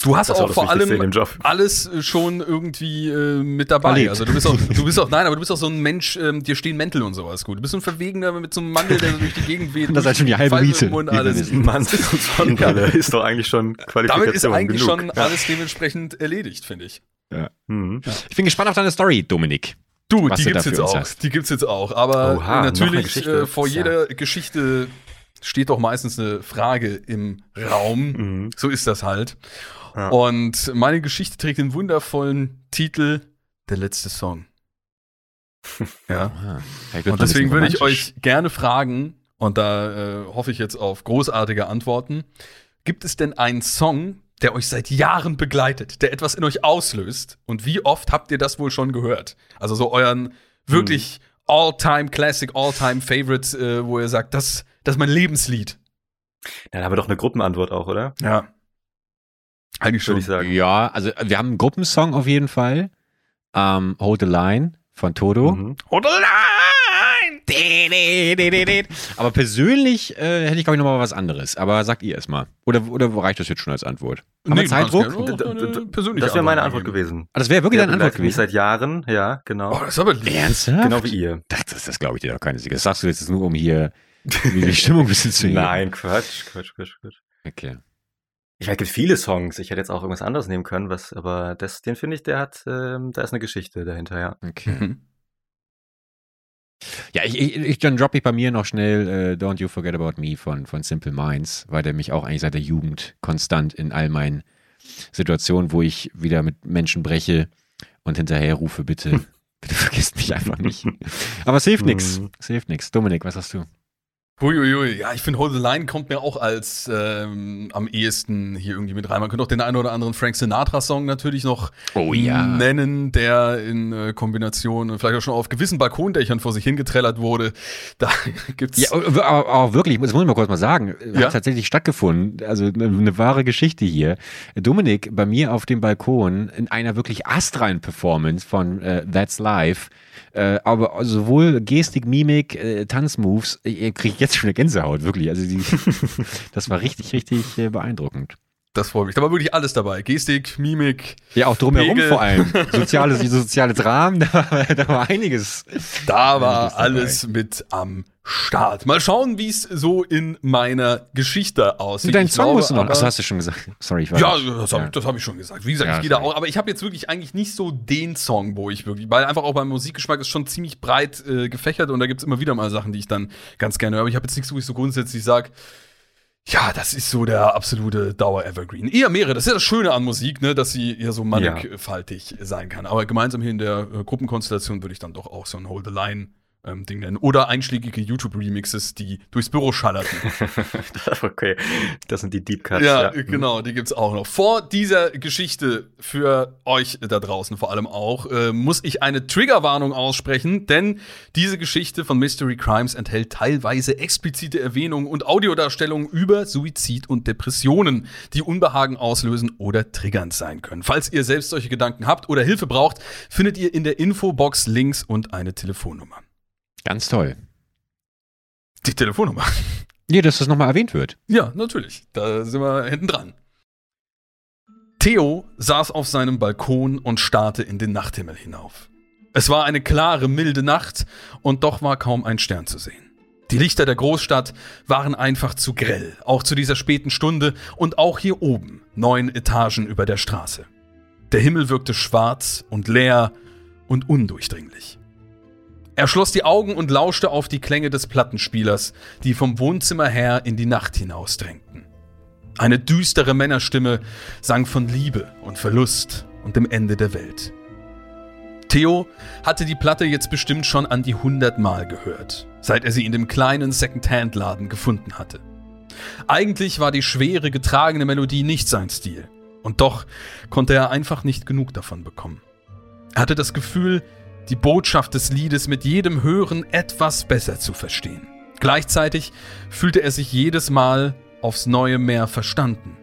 Du hast auch vor allem alles äh, schon irgendwie äh, mit dabei. Erlebt. Also du bist auch, du bist auch, [LAUGHS] nein, aber du bist auch so ein Mensch, ähm, dir stehen Mäntel und sowas gut. Du bist so ein Verwegener mit so einem Mantel, der so durch die Gegend weht. [LAUGHS] [LAUGHS] das ist halt schon die halbe Miete. Und alles. Mantel und Sonnenbrille ist doch eigentlich schon Qualifikation Damit ist eigentlich genug. schon alles dementsprechend erledigt, finde ich. Ja. Mhm. Ich bin gespannt auf deine Story, Dominik. Du, die gibt's jetzt auch. Die gibt's jetzt auch. Aber Oha, natürlich äh, vor jeder Geschichte steht doch meistens eine Frage im Raum. [LAUGHS] Mhm. So ist das halt. Und meine Geschichte trägt den wundervollen Titel Der letzte Song. [LAUGHS] ja. Und deswegen würde ich euch gerne fragen, und da äh, hoffe ich jetzt auf großartige Antworten. Gibt es denn einen Song, der euch seit Jahren begleitet, der etwas in euch auslöst? Und wie oft habt ihr das wohl schon gehört? Also so euren wirklich hm. All-Time Classic, All-Time Favorite, äh, wo ihr sagt, das, das ist mein Lebenslied. Dann haben wir doch eine Gruppenantwort auch, oder? Ja. Eigentlich schon. ich sagen. Ja, also wir haben einen Gruppensong auf jeden Fall. Ähm, Hold the Line von Toto. Mhm. Hold the Line! Aber persönlich äh, hätte ich, glaube ich, nochmal was anderes. Aber sagt ihr es mal. Oder, oder reicht das jetzt schon als Antwort? Haben nee, wir Zeitdruck? Oh, das wäre meine Antwort gewesen. Ah, das wäre wirklich deine Antwort gewesen? Mich seit Jahren, ja, genau. Oh, das ist aber ernsthaft? Genau wie ihr. Das, das, das glaube ich dir doch keine Siege. Das sagst du jetzt nur, um hier die Stimmung ein bisschen zu. Nein, Quatsch, Quatsch, Quatsch, Quatsch. Okay. Ich meine, es gibt viele Songs. Ich hätte jetzt auch irgendwas anderes nehmen können, was, aber das, den finde ich, der hat, ähm, da ist eine Geschichte dahinter, ja. Okay. Mhm. Ja, ich, ich, ich, dann droppe ich bei mir noch schnell äh, Don't You Forget About Me von, von Simple Minds, weil der mich auch eigentlich seit der Jugend konstant in all meinen Situationen, wo ich wieder mit Menschen breche und hinterher rufe, bitte, [LAUGHS] bitte vergesst mich einfach nicht. Aber es hilft nichts. Mhm. Es hilft nichts. Dominik, was hast du? Huiuiui, ja, ich finde Hold the Line kommt mir auch als ähm, am ehesten hier irgendwie mit rein. Man könnte auch den einen oder anderen Frank Sinatra-Song natürlich noch oh, ja. nennen, der in äh, Kombination vielleicht auch schon auf gewissen Balkondächern vor sich hingetrellert wurde. [LAUGHS] Da gibt's. Ja, aber auch wirklich, das muss ich mal kurz mal sagen, ja? hat tatsächlich stattgefunden. Also eine, eine wahre Geschichte hier. Dominik bei mir auf dem Balkon in einer wirklich astreinen Performance von äh, That's Life äh, aber sowohl Gestik, Mimik, äh, Tanzmoves, ihr kriegt jetzt schon eine Gänsehaut, wirklich. Also die, [LAUGHS] das war richtig, richtig äh, beeindruckend. Das freut mich. Da war wirklich alles dabei. Gestik, Mimik. Ja, auch drumherum Pegel. vor allem. [LAUGHS] Soziales, soziales Rahmen, da war, da war einiges. Da war alles mit am Start. Mal schauen, wie es so in meiner Geschichte aussieht. Dein Song musst du noch. Das hast du schon gesagt. Sorry, ich war Ja, das habe ja. hab ich schon gesagt. Wie gesagt, ja, ich gehe da auch. Aber ich habe jetzt wirklich eigentlich nicht so den Song, wo ich wirklich, weil einfach auch beim Musikgeschmack ist schon ziemlich breit äh, gefächert und da gibt es immer wieder mal Sachen, die ich dann ganz gerne höre. Aber ich habe jetzt nichts, wo ich so grundsätzlich sage, ja, das ist so der absolute Dauer-Evergreen. Eher mehrere. Das ist ja das Schöne an Musik, ne, dass sie ja so mannigfaltig ja. sein kann. Aber gemeinsam hier in der äh, Gruppenkonstellation würde ich dann doch auch so ein Hold the Line ähm, Ding nennen. Oder einschlägige YouTube-Remixes, die durchs Büro schallerten. [LAUGHS] [LAUGHS] okay, das sind die Deep Cuts. Ja, ja, genau, die gibt's auch noch. Vor dieser Geschichte für euch da draußen vor allem auch, äh, muss ich eine Triggerwarnung aussprechen, denn diese Geschichte von Mystery Crimes enthält teilweise explizite Erwähnungen und Audiodarstellungen über Suizid und Depressionen, die Unbehagen auslösen oder triggernd sein können. Falls ihr selbst solche Gedanken habt oder Hilfe braucht, findet ihr in der Infobox Links und eine Telefonnummer. Ganz toll. Die Telefonnummer. [LAUGHS] Nee, dass das nochmal erwähnt wird. Ja, natürlich. Da sind wir hinten dran. Theo saß auf seinem Balkon und starrte in den Nachthimmel hinauf. Es war eine klare, milde Nacht und doch war kaum ein Stern zu sehen. Die Lichter der Großstadt waren einfach zu grell, auch zu dieser späten Stunde und auch hier oben, neun Etagen über der Straße. Der Himmel wirkte schwarz und leer und undurchdringlich. Er schloss die Augen und lauschte auf die Klänge des Plattenspielers, die vom Wohnzimmer her in die Nacht hinausdrängten. Eine düstere Männerstimme sang von Liebe und Verlust und dem Ende der Welt. Theo hatte die Platte jetzt bestimmt schon an die hundertmal gehört, seit er sie in dem kleinen Second-Hand-Laden gefunden hatte. Eigentlich war die schwere, getragene Melodie nicht sein Stil, und doch konnte er einfach nicht genug davon bekommen. Er hatte das Gefühl, die Botschaft des Liedes mit jedem Hören etwas besser zu verstehen. Gleichzeitig fühlte er sich jedes Mal aufs neue mehr verstanden.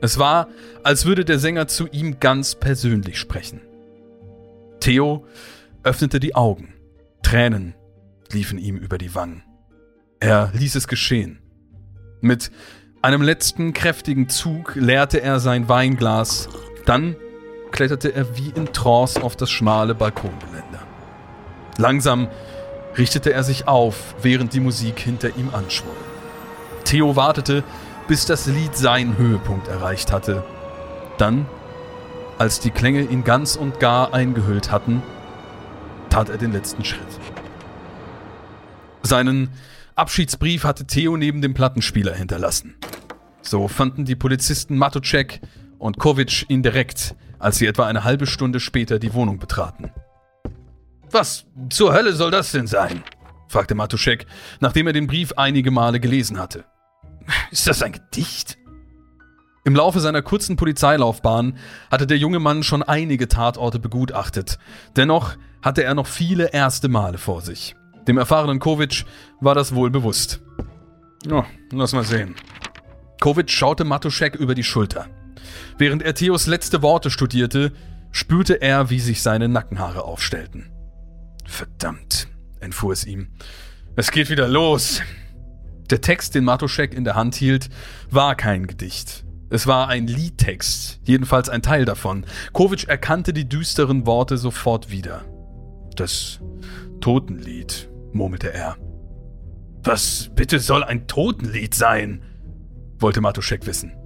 Es war, als würde der Sänger zu ihm ganz persönlich sprechen. Theo öffnete die Augen. Tränen liefen ihm über die Wangen. Er ließ es geschehen. Mit einem letzten kräftigen Zug leerte er sein Weinglas, dann kletterte er wie in Trance auf das schmale Balkongeländer. Langsam richtete er sich auf, während die Musik hinter ihm anschwoll. Theo wartete, bis das Lied seinen Höhepunkt erreicht hatte. Dann, als die Klänge ihn ganz und gar eingehüllt hatten, tat er den letzten Schritt. Seinen Abschiedsbrief hatte Theo neben dem Plattenspieler hinterlassen. So fanden die Polizisten Matucek und Kovic ihn direkt, als sie etwa eine halbe Stunde später die Wohnung betraten. Was zur Hölle soll das denn sein? fragte Matuschek, nachdem er den Brief einige Male gelesen hatte. Ist das ein Gedicht? Im Laufe seiner kurzen Polizeilaufbahn hatte der junge Mann schon einige Tatorte begutachtet. Dennoch hatte er noch viele erste Male vor sich. Dem erfahrenen Kovic war das wohl bewusst. Ja, lass mal sehen. Kovic schaute Matuschek über die Schulter. Während er Theos letzte Worte studierte, spürte er, wie sich seine Nackenhaare aufstellten. Verdammt, entfuhr es ihm. Es geht wieder los. Der Text, den Matoschek in der Hand hielt, war kein Gedicht. Es war ein Liedtext, jedenfalls ein Teil davon. Kovic erkannte die düsteren Worte sofort wieder. Das Totenlied, murmelte er. Was bitte soll ein Totenlied sein? wollte Matoschek wissen.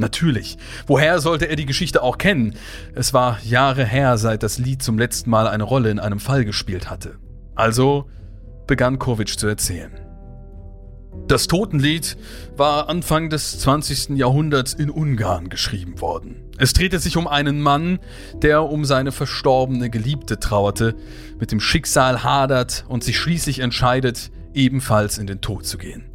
Natürlich. Woher sollte er die Geschichte auch kennen? Es war Jahre her, seit das Lied zum letzten Mal eine Rolle in einem Fall gespielt hatte. Also begann Kovic zu erzählen. Das Totenlied war Anfang des 20. Jahrhunderts in Ungarn geschrieben worden. Es drehte sich um einen Mann, der um seine verstorbene Geliebte trauerte, mit dem Schicksal hadert und sich schließlich entscheidet, ebenfalls in den Tod zu gehen.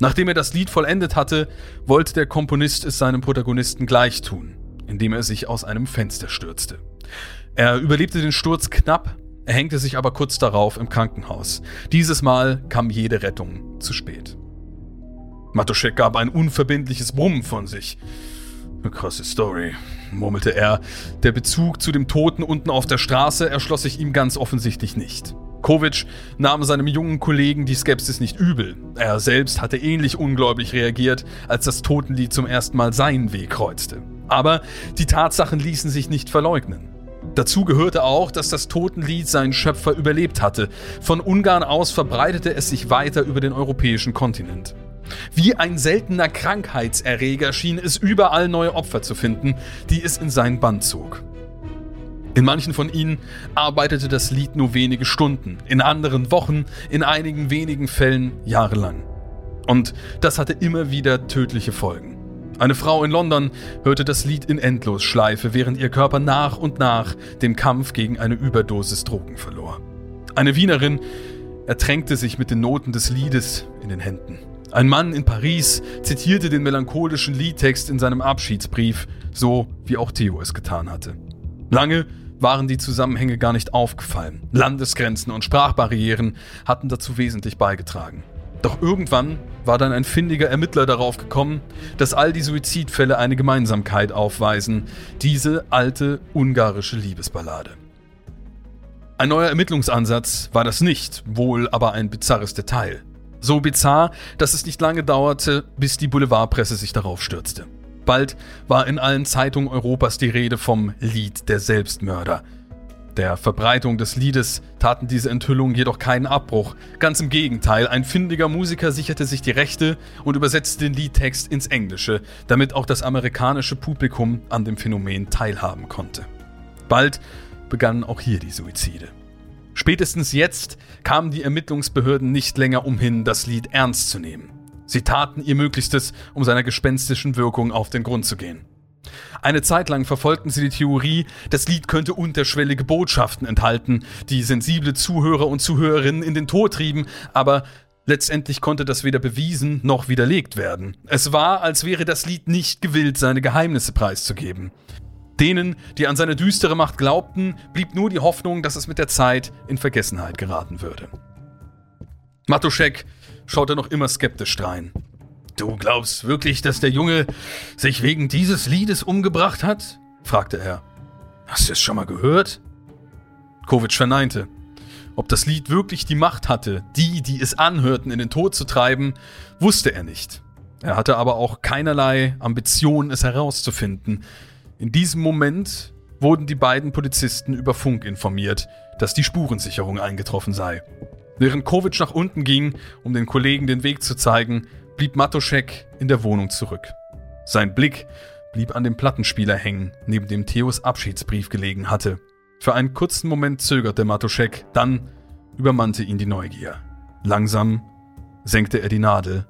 Nachdem er das Lied vollendet hatte, wollte der Komponist es seinem Protagonisten gleich tun, indem er sich aus einem Fenster stürzte. Er überlebte den Sturz knapp, er hängte sich aber kurz darauf im Krankenhaus. Dieses Mal kam jede Rettung zu spät. Matoschek gab ein unverbindliches Brummen von sich. Eine krasse Story, murmelte er. Der Bezug zu dem Toten unten auf der Straße erschloss sich ihm ganz offensichtlich nicht. Kovic nahm seinem jungen Kollegen die Skepsis nicht übel. Er selbst hatte ähnlich ungläubig reagiert, als das Totenlied zum ersten Mal seinen Weg kreuzte. Aber die Tatsachen ließen sich nicht verleugnen. Dazu gehörte auch, dass das Totenlied seinen Schöpfer überlebt hatte. Von Ungarn aus verbreitete es sich weiter über den europäischen Kontinent. Wie ein seltener Krankheitserreger schien es überall neue Opfer zu finden, die es in seinen Bann zog. In manchen von ihnen arbeitete das Lied nur wenige Stunden, in anderen Wochen, in einigen wenigen Fällen jahrelang. Und das hatte immer wieder tödliche Folgen. Eine Frau in London hörte das Lied in Endlosschleife, während ihr Körper nach und nach dem Kampf gegen eine Überdosis Drogen verlor. Eine Wienerin ertränkte sich mit den Noten des Liedes in den Händen. Ein Mann in Paris zitierte den melancholischen Liedtext in seinem Abschiedsbrief, so wie auch Theo es getan hatte. Lange waren die Zusammenhänge gar nicht aufgefallen. Landesgrenzen und Sprachbarrieren hatten dazu wesentlich beigetragen. Doch irgendwann war dann ein findiger Ermittler darauf gekommen, dass all die Suizidfälle eine Gemeinsamkeit aufweisen, diese alte ungarische Liebesballade. Ein neuer Ermittlungsansatz war das nicht, wohl aber ein bizarres Detail. So bizarr, dass es nicht lange dauerte, bis die Boulevardpresse sich darauf stürzte. Bald war in allen Zeitungen Europas die Rede vom Lied der Selbstmörder. Der Verbreitung des Liedes taten diese Enthüllungen jedoch keinen Abbruch. Ganz im Gegenteil, ein findiger Musiker sicherte sich die Rechte und übersetzte den Liedtext ins Englische, damit auch das amerikanische Publikum an dem Phänomen teilhaben konnte. Bald begannen auch hier die Suizide. Spätestens jetzt kamen die Ermittlungsbehörden nicht länger umhin, das Lied ernst zu nehmen. Sie taten ihr Möglichstes, um seiner gespenstischen Wirkung auf den Grund zu gehen. Eine Zeit lang verfolgten sie die Theorie, das Lied könnte unterschwellige Botschaften enthalten, die sensible Zuhörer und Zuhörerinnen in den Tod trieben, aber letztendlich konnte das weder bewiesen noch widerlegt werden. Es war, als wäre das Lied nicht gewillt, seine Geheimnisse preiszugeben. Denen, die an seine düstere Macht glaubten, blieb nur die Hoffnung, dass es mit der Zeit in Vergessenheit geraten würde. Matuschek schaute noch immer skeptisch drein. Du glaubst wirklich, dass der Junge sich wegen dieses Liedes umgebracht hat? fragte er. Hast du es schon mal gehört? Kovic verneinte. Ob das Lied wirklich die Macht hatte, die, die es anhörten, in den Tod zu treiben, wusste er nicht. Er hatte aber auch keinerlei Ambition, es herauszufinden, in diesem Moment wurden die beiden Polizisten über Funk informiert, dass die Spurensicherung eingetroffen sei. Während Kovic nach unten ging, um den Kollegen den Weg zu zeigen, blieb Matoschek in der Wohnung zurück. Sein Blick blieb an dem Plattenspieler hängen, neben dem Theos Abschiedsbrief gelegen hatte. Für einen kurzen Moment zögerte Matoschek, dann übermannte ihn die Neugier. Langsam senkte er die Nadel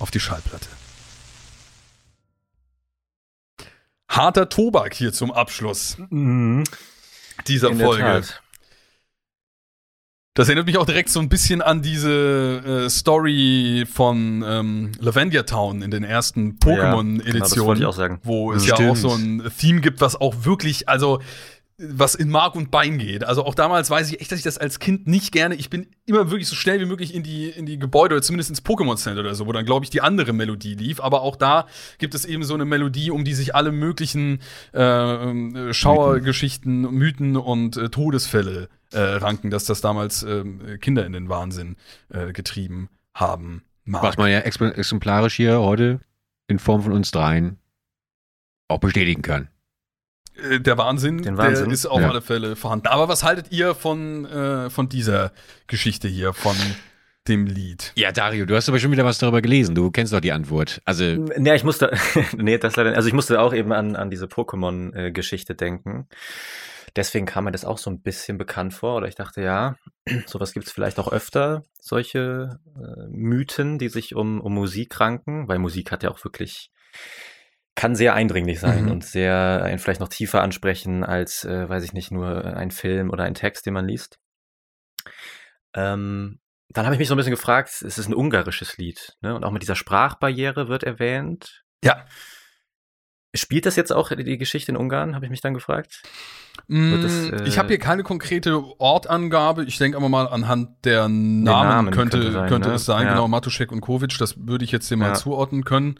auf die Schallplatte. harter Tobak hier zum Abschluss mhm. dieser In Folge. Das erinnert mich auch direkt so ein bisschen an diese äh, Story von ähm, Lavendia Town in den ersten Pokémon-Editionen, ja, genau, wo es Stimmt. ja auch so ein Theme gibt, was auch wirklich, also was in Mark und Bein geht. Also auch damals weiß ich echt, dass ich das als Kind nicht gerne. Ich bin immer wirklich so schnell wie möglich in die, in die Gebäude oder zumindest ins Pokémon Center oder so, wo dann, glaube ich, die andere Melodie lief. Aber auch da gibt es eben so eine Melodie, um die sich alle möglichen äh, Schauergeschichten, Mythen und äh, Todesfälle äh, ranken, dass das damals äh, Kinder in den Wahnsinn äh, getrieben haben. Mag. Was man ja exemplarisch hier heute in Form von uns dreien auch bestätigen kann. Äh, der Wahnsinn, Den Wahnsinn. der ist auf ja. alle Fälle vorhanden. Aber was haltet ihr von, äh, von dieser Geschichte hier, von dem Lied? Ja, Dario, du hast aber schon wieder was darüber gelesen. Du kennst doch die Antwort. Also. Nee, ich musste, [LAUGHS] nee, das leider, also ich musste auch eben an, an diese Pokémon-Geschichte denken. Deswegen kam mir das auch so ein bisschen bekannt vor. Oder ich dachte, ja, [CLEARS THROAT] sowas gibt es vielleicht auch öfter, solche äh, Mythen, die sich um, um Musik ranken, weil Musik hat ja auch wirklich kann sehr eindringlich sein mhm. und sehr einen vielleicht noch tiefer ansprechen als, äh, weiß ich nicht, nur ein Film oder ein Text, den man liest. Ähm, dann habe ich mich so ein bisschen gefragt, es ist ein ungarisches Lied, ne? Und auch mit dieser Sprachbarriere wird erwähnt. Ja. Spielt das jetzt auch die Geschichte in Ungarn, habe ich mich dann gefragt? Mm, das, äh, ich habe hier keine konkrete Ortangabe. Ich denke aber mal anhand der Namen, Namen könnte, könnte, sein, könnte ne? es sein. Ja. Genau, Matuschek und Kovic, das würde ich jetzt hier mal ja. zuordnen können.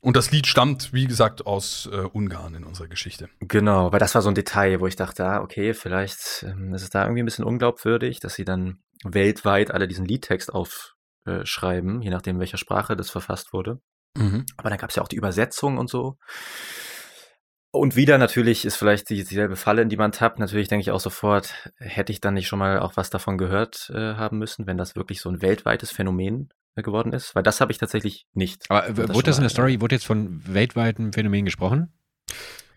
Und das Lied stammt, wie gesagt, aus äh, Ungarn in unserer Geschichte. Genau, weil das war so ein Detail, wo ich dachte, ah, okay, vielleicht ähm, ist es da irgendwie ein bisschen unglaubwürdig, dass sie dann weltweit alle diesen Liedtext aufschreiben, je nachdem, welcher Sprache das verfasst wurde. Mhm. Aber dann gab es ja auch die Übersetzung und so. Und wieder natürlich ist vielleicht dieselbe Falle, in die man tappt. Natürlich denke ich auch sofort, hätte ich dann nicht schon mal auch was davon gehört äh, haben müssen, wenn das wirklich so ein weltweites Phänomen äh, geworden ist? Weil das habe ich tatsächlich nicht. Aber das wurde das in der Story, wurde jetzt von weltweiten Phänomen gesprochen?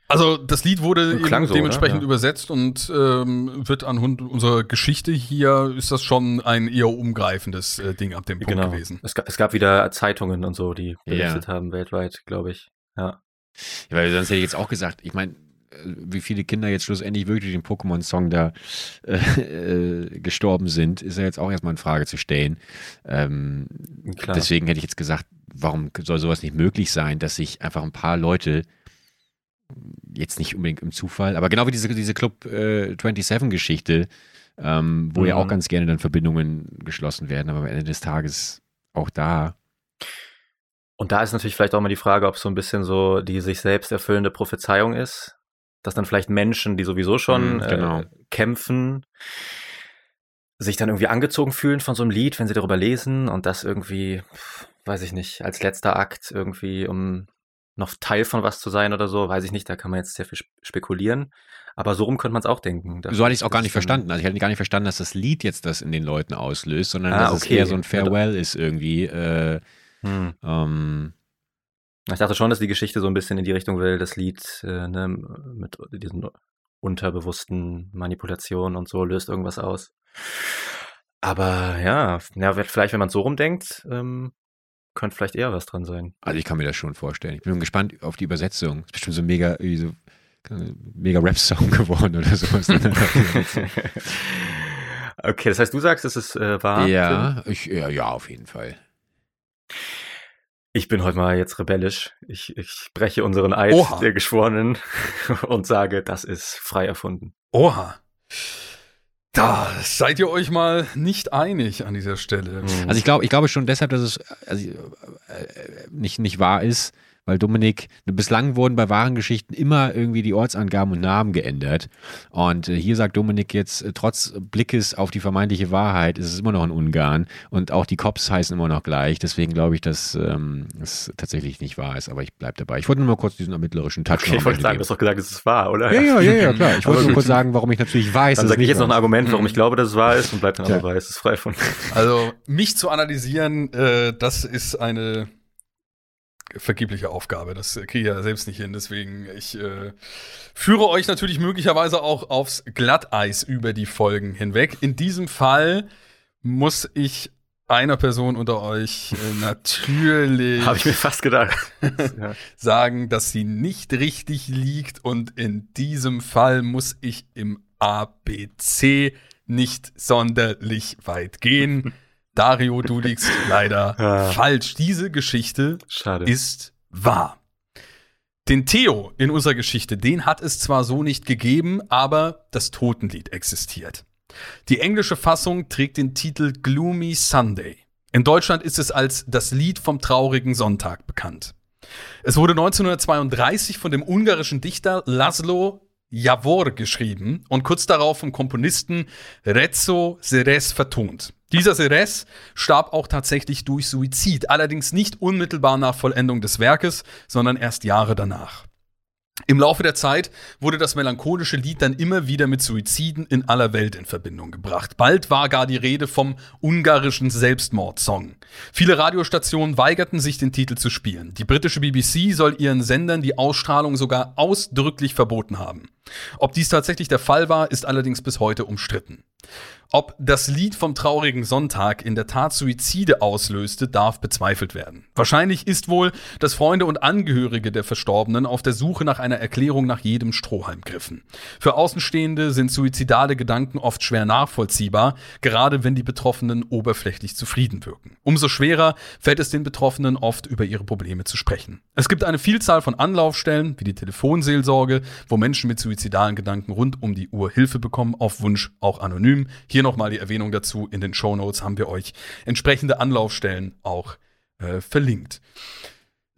Also das Lied wurde eben so, dementsprechend ja. übersetzt und ähm, wird anhand unserer Geschichte hier ist das schon ein eher umgreifendes äh, Ding ab dem Punkt genau. gewesen. Es, es, gab wieder Zeitungen und so, die berichtet ja. haben weltweit, glaube ich. Ja. Ja, weil sonst hätte ich jetzt auch gesagt, ich meine, äh, wie viele Kinder jetzt schlussendlich wirklich den Pokémon-Song da äh, äh, gestorben sind, ist ja jetzt auch erstmal in Frage zu stellen. Ähm, deswegen hätte ich jetzt gesagt, warum soll sowas nicht möglich sein, dass sich einfach ein paar Leute jetzt nicht unbedingt im Zufall, aber genau wie diese, diese Club äh, 27-Geschichte, ähm, wo mhm. ja auch ganz gerne dann Verbindungen geschlossen werden, aber am Ende des Tages auch da und da ist natürlich vielleicht auch mal die Frage, ob so ein bisschen so die sich selbst erfüllende Prophezeiung ist, dass dann vielleicht Menschen, die sowieso schon mm, genau. äh, kämpfen, sich dann irgendwie angezogen fühlen von so einem Lied, wenn sie darüber lesen und das irgendwie, weiß ich nicht, als letzter Akt irgendwie, um noch Teil von was zu sein oder so, weiß ich nicht, da kann man jetzt sehr viel spekulieren. Aber so rum könnte man es auch denken. So hatte ich es auch gar nicht verstanden. Also ich hatte gar nicht verstanden, dass das Lied jetzt das in den Leuten auslöst, sondern ah, dass okay. es eher so ein Farewell ist irgendwie. Äh, hm. Ähm, ich dachte schon, dass die Geschichte so ein bisschen in die Richtung will, das Lied äh, ne, mit diesen unterbewussten Manipulationen und so löst irgendwas aus. Aber ja, ja vielleicht, wenn man so rumdenkt, ähm, könnte vielleicht eher was dran sein. Also ich kann mir das schon vorstellen. Ich bin gespannt auf die Übersetzung. Ist bestimmt so mega, so, mega Rap-Song [LAUGHS] geworden oder sowas. [LAUGHS] okay, das heißt, du sagst, es ist äh, wahr? Ja, ich, ja, ja, auf jeden Fall. Ich bin heute mal jetzt rebellisch. Ich, ich breche unseren Eid Oha. der Geschworenen [LAUGHS] und sage, das ist frei erfunden. Oha. Da seid ihr euch mal nicht einig an dieser Stelle. Also ich glaube, ich glaube schon deshalb, dass es also, äh, nicht, nicht wahr ist, weil Dominik, bislang wurden bei wahren Geschichten immer irgendwie die Ortsangaben und Namen geändert. Und äh, hier sagt Dominik jetzt, äh, trotz Blickes auf die vermeintliche Wahrheit, ist es immer noch in Ungarn und auch die Cops heißen immer noch gleich. Deswegen glaube ich, dass ähm, es tatsächlich nicht wahr ist, aber ich bleibe dabei. Ich wollte nur mal kurz diesen ermittlerischen Touch okay, Ich wollte sagen, du hast doch gesagt, es ist wahr, oder? Ja, ja, ja, ja klar. [LAUGHS] Ich wollte nur kurz sagen, warum ich natürlich weiß, Dann sage ich jetzt noch ein Argument, warum ich glaube, dass es wahr ist und bleib dann dabei. Es ist frei von. Also, mich zu analysieren, äh, das ist eine vergebliche Aufgabe. Das kriege ich ja selbst nicht hin. Deswegen, ich äh, führe euch natürlich möglicherweise auch aufs Glatteis über die Folgen hinweg. In diesem Fall muss ich einer Person unter euch äh, [LAUGHS] natürlich habe ich mir fast gedacht [LAUGHS] sagen, dass sie nicht richtig liegt und in diesem Fall muss ich im ABC nicht sonderlich weit gehen. [LAUGHS] Dario, du liegst [LAUGHS] leider ja. falsch. Diese Geschichte Schade. ist wahr. Den Theo in unserer Geschichte, den hat es zwar so nicht gegeben, aber das Totenlied existiert. Die englische Fassung trägt den Titel Gloomy Sunday. In Deutschland ist es als das Lied vom traurigen Sonntag bekannt. Es wurde 1932 von dem ungarischen Dichter Laszlo Javor geschrieben und kurz darauf vom Komponisten Rezzo Seres vertont. Dieser Seres starb auch tatsächlich durch Suizid, allerdings nicht unmittelbar nach Vollendung des Werkes, sondern erst Jahre danach. Im Laufe der Zeit wurde das melancholische Lied dann immer wieder mit Suiziden in aller Welt in Verbindung gebracht. Bald war gar die Rede vom ungarischen Selbstmordsong. Viele Radiostationen weigerten sich, den Titel zu spielen. Die britische BBC soll ihren Sendern die Ausstrahlung sogar ausdrücklich verboten haben. Ob dies tatsächlich der Fall war, ist allerdings bis heute umstritten. Ob das Lied vom traurigen Sonntag in der Tat Suizide auslöste, darf bezweifelt werden. Wahrscheinlich ist wohl, dass Freunde und Angehörige der Verstorbenen auf der Suche nach einer Erklärung nach jedem Strohhalm griffen. Für Außenstehende sind suizidale Gedanken oft schwer nachvollziehbar, gerade wenn die Betroffenen oberflächlich zufrieden wirken. Umso schwerer fällt es den Betroffenen oft, über ihre Probleme zu sprechen. Es gibt eine Vielzahl von Anlaufstellen, wie die Telefonseelsorge, wo Menschen mit suizidalen Gedanken rund um die Uhr Hilfe bekommen, auf Wunsch auch anonym. Hier nochmal die Erwähnung dazu. In den Show Notes haben wir euch entsprechende Anlaufstellen auch äh, verlinkt.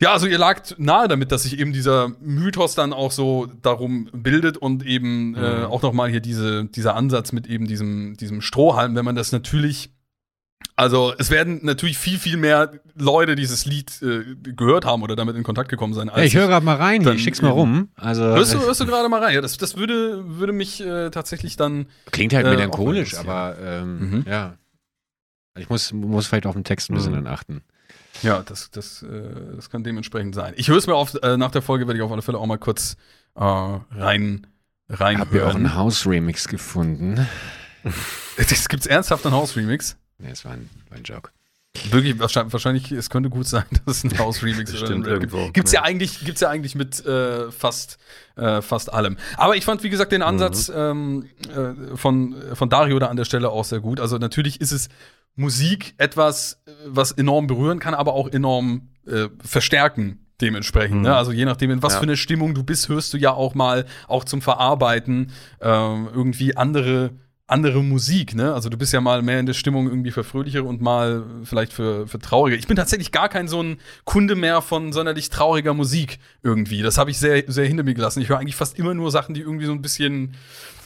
Ja, also ihr lagt nahe damit, dass sich eben dieser Mythos dann auch so darum bildet und eben äh, mhm. äh, auch nochmal hier diese, dieser Ansatz mit eben diesem, diesem Strohhalm, wenn man das natürlich also es werden natürlich viel, viel mehr Leute dieses Lied äh, gehört haben oder damit in Kontakt gekommen sein. Als ja, ich höre gerade mal rein hier, ich schick's mal rum. Also, hörst du, hörst du gerade mal rein? Ja, das, das würde, würde mich äh, tatsächlich dann. Klingt halt äh, melancholisch, aber ähm, mhm. ja. Ich muss, muss vielleicht auf den Text ein bisschen mhm. dann achten. Ja, das, das, äh, das kann dementsprechend sein. Ich höre es mir auf, äh, nach der Folge werde ich auf alle Fälle auch mal kurz äh, rein, rein Hab hören. auch einen House-Remix gefunden. [LAUGHS] Es gibt's ernsthaft einen House-Remix? Nee, es war ein, war ein Joke. Wirklich, wahrscheinlich, es könnte gut sein, [LAUGHS] dass es ein House-Remix ist. irgendwo. Gibt's ja. ja eigentlich, gibt's ja eigentlich mit äh, fast, äh, fast allem. Aber ich fand, wie gesagt, den Ansatz mhm. ähm, äh, von, von Dario da an der Stelle auch sehr gut. Also natürlich ist es Musik etwas, was enorm berühren kann, aber auch enorm äh, verstärken dementsprechend. Mhm. Ne? Also je nachdem, in was ja. für eine Stimmung du bist, hörst du ja auch mal auch zum Verarbeiten äh, irgendwie andere andere Musik, ne? Also du bist ja mal mehr in der Stimmung irgendwie für fröhlichere und mal vielleicht für, für traurige. Ich bin tatsächlich gar kein so ein Kunde mehr von sonderlich trauriger Musik irgendwie. Das habe ich sehr, sehr hinter mir gelassen. Ich höre eigentlich fast immer nur Sachen, die irgendwie so ein bisschen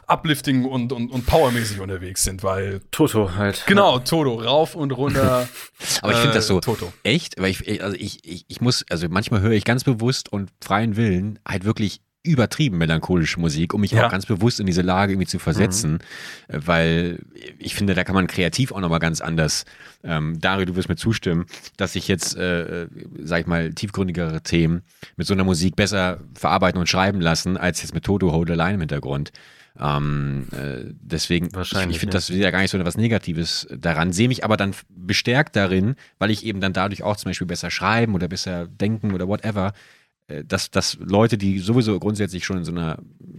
uplifting und, und, und powermäßig unterwegs sind, weil. Toto halt. Genau, Toto, rauf und runter. [LAUGHS] Aber ich finde das so äh, Toto. echt, weil ich, also ich, ich, ich muss, also manchmal höre ich ganz bewusst und freien Willen halt wirklich übertrieben melancholische Musik, um mich ja. auch ganz bewusst in diese Lage irgendwie zu versetzen, mhm. weil ich finde, da kann man kreativ auch nochmal ganz anders, ähm, Dario, du wirst mir zustimmen, dass sich jetzt, äh, sag ich mal, tiefgründigere Themen mit so einer Musik besser verarbeiten und schreiben lassen, als jetzt mit Toto Hold Line im Hintergrund. Ähm, äh, deswegen, Wahrscheinlich, ich, ich finde ja. das ja gar nicht so etwas Negatives daran, sehe mich aber dann bestärkt darin, weil ich eben dann dadurch auch zum Beispiel besser schreiben oder besser denken oder whatever, äh, dass, dass Leute, die sowieso grundsätzlich schon in so einer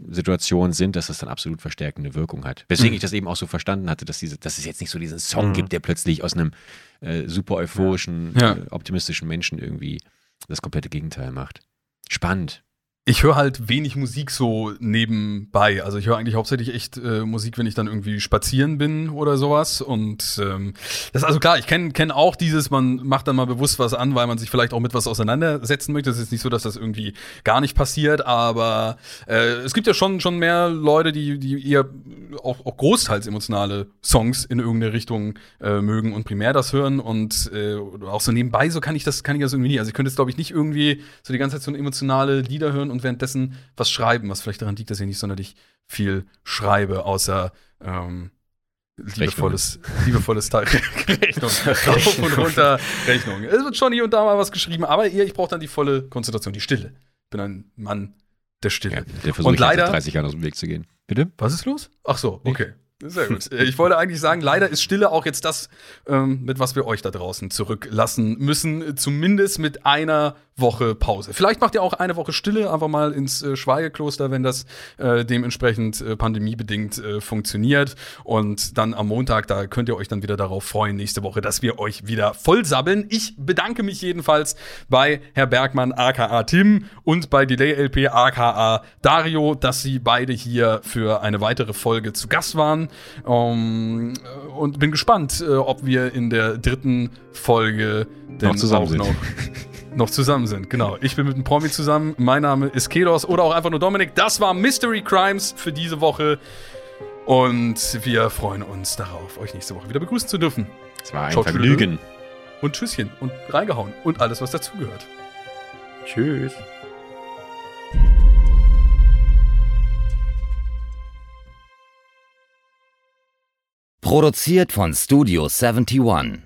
Situation sind, dass das dann absolut verstärkende Wirkung hat. Weswegen mhm. ich das eben auch so verstanden hatte, dass, diese, dass es jetzt nicht so diesen Song mhm. gibt, der plötzlich aus einem äh, super euphorischen, ja. äh, optimistischen Menschen irgendwie das komplette Gegenteil macht. Spannend ich höre halt wenig Musik so nebenbei. Also ich höre eigentlich hauptsächlich echt äh, Musik, wenn ich dann irgendwie spazieren bin oder sowas. Und ähm, das ist also klar, ich kenne kenn auch dieses, man macht dann mal bewusst was an, weil man sich vielleicht auch mit was auseinandersetzen möchte. Es ist nicht so, dass das irgendwie gar nicht passiert, aber äh, es gibt ja schon, schon mehr Leute, die, die eher auch, auch großteils emotionale Songs in irgendeine Richtung äh, mögen und primär das hören. Und äh, auch so nebenbei, so kann ich das, kann ich das irgendwie nie. Also ich könnte jetzt, glaube ich, nicht irgendwie so die ganze Zeit so emotionale Lieder hören und währenddessen was schreiben, was vielleicht daran liegt, dass ich nicht sonderlich viel schreibe, außer ähm, liebevolles, liebevolles Teil. [LAUGHS] Rechnung. Rauf und runter Rechnung. Es wird schon hier und da mal was geschrieben, aber ihr, ich brauche dann die volle Konzentration, die Stille. Ich bin ein Mann der Stille. Ja, der versucht und leider 30 Jahre aus dem Weg zu gehen. Bitte? Was ist los? Ach so, okay. Sehr gut. Äh, ich wollte eigentlich sagen, leider ist Stille auch jetzt das, ähm, mit was wir euch da draußen zurücklassen müssen. Zumindest mit einer Woche Pause. Vielleicht macht ihr auch eine Woche Stille, einfach mal ins äh, Schweigekloster, wenn das äh, dementsprechend äh, pandemiebedingt äh, funktioniert. Und dann am Montag, da könnt ihr euch dann wieder darauf freuen, nächste Woche, dass wir euch wieder voll sabbeln. Ich bedanke mich jedenfalls bei Herr Bergmann, aka Tim, und bei Delay LP, aka Dario, dass sie beide hier für eine weitere Folge zu Gast waren. Um, ähm, und bin gespannt, äh, ob wir in der dritten Folge noch zusammen sind. Noch, [LAUGHS] noch zusammen sind. Genau. Ich bin mit dem Promi zusammen. Mein Name ist Kedos oder auch einfach nur Dominik. Das war Mystery Crimes für diese Woche. Und wir freuen uns darauf, euch nächste Woche wieder begrüßen zu dürfen. Es war ein Schaut Vergnügen. Und Tschüsschen und reingehauen und alles, was dazugehört. Tschüss. Produziert von Studio 71.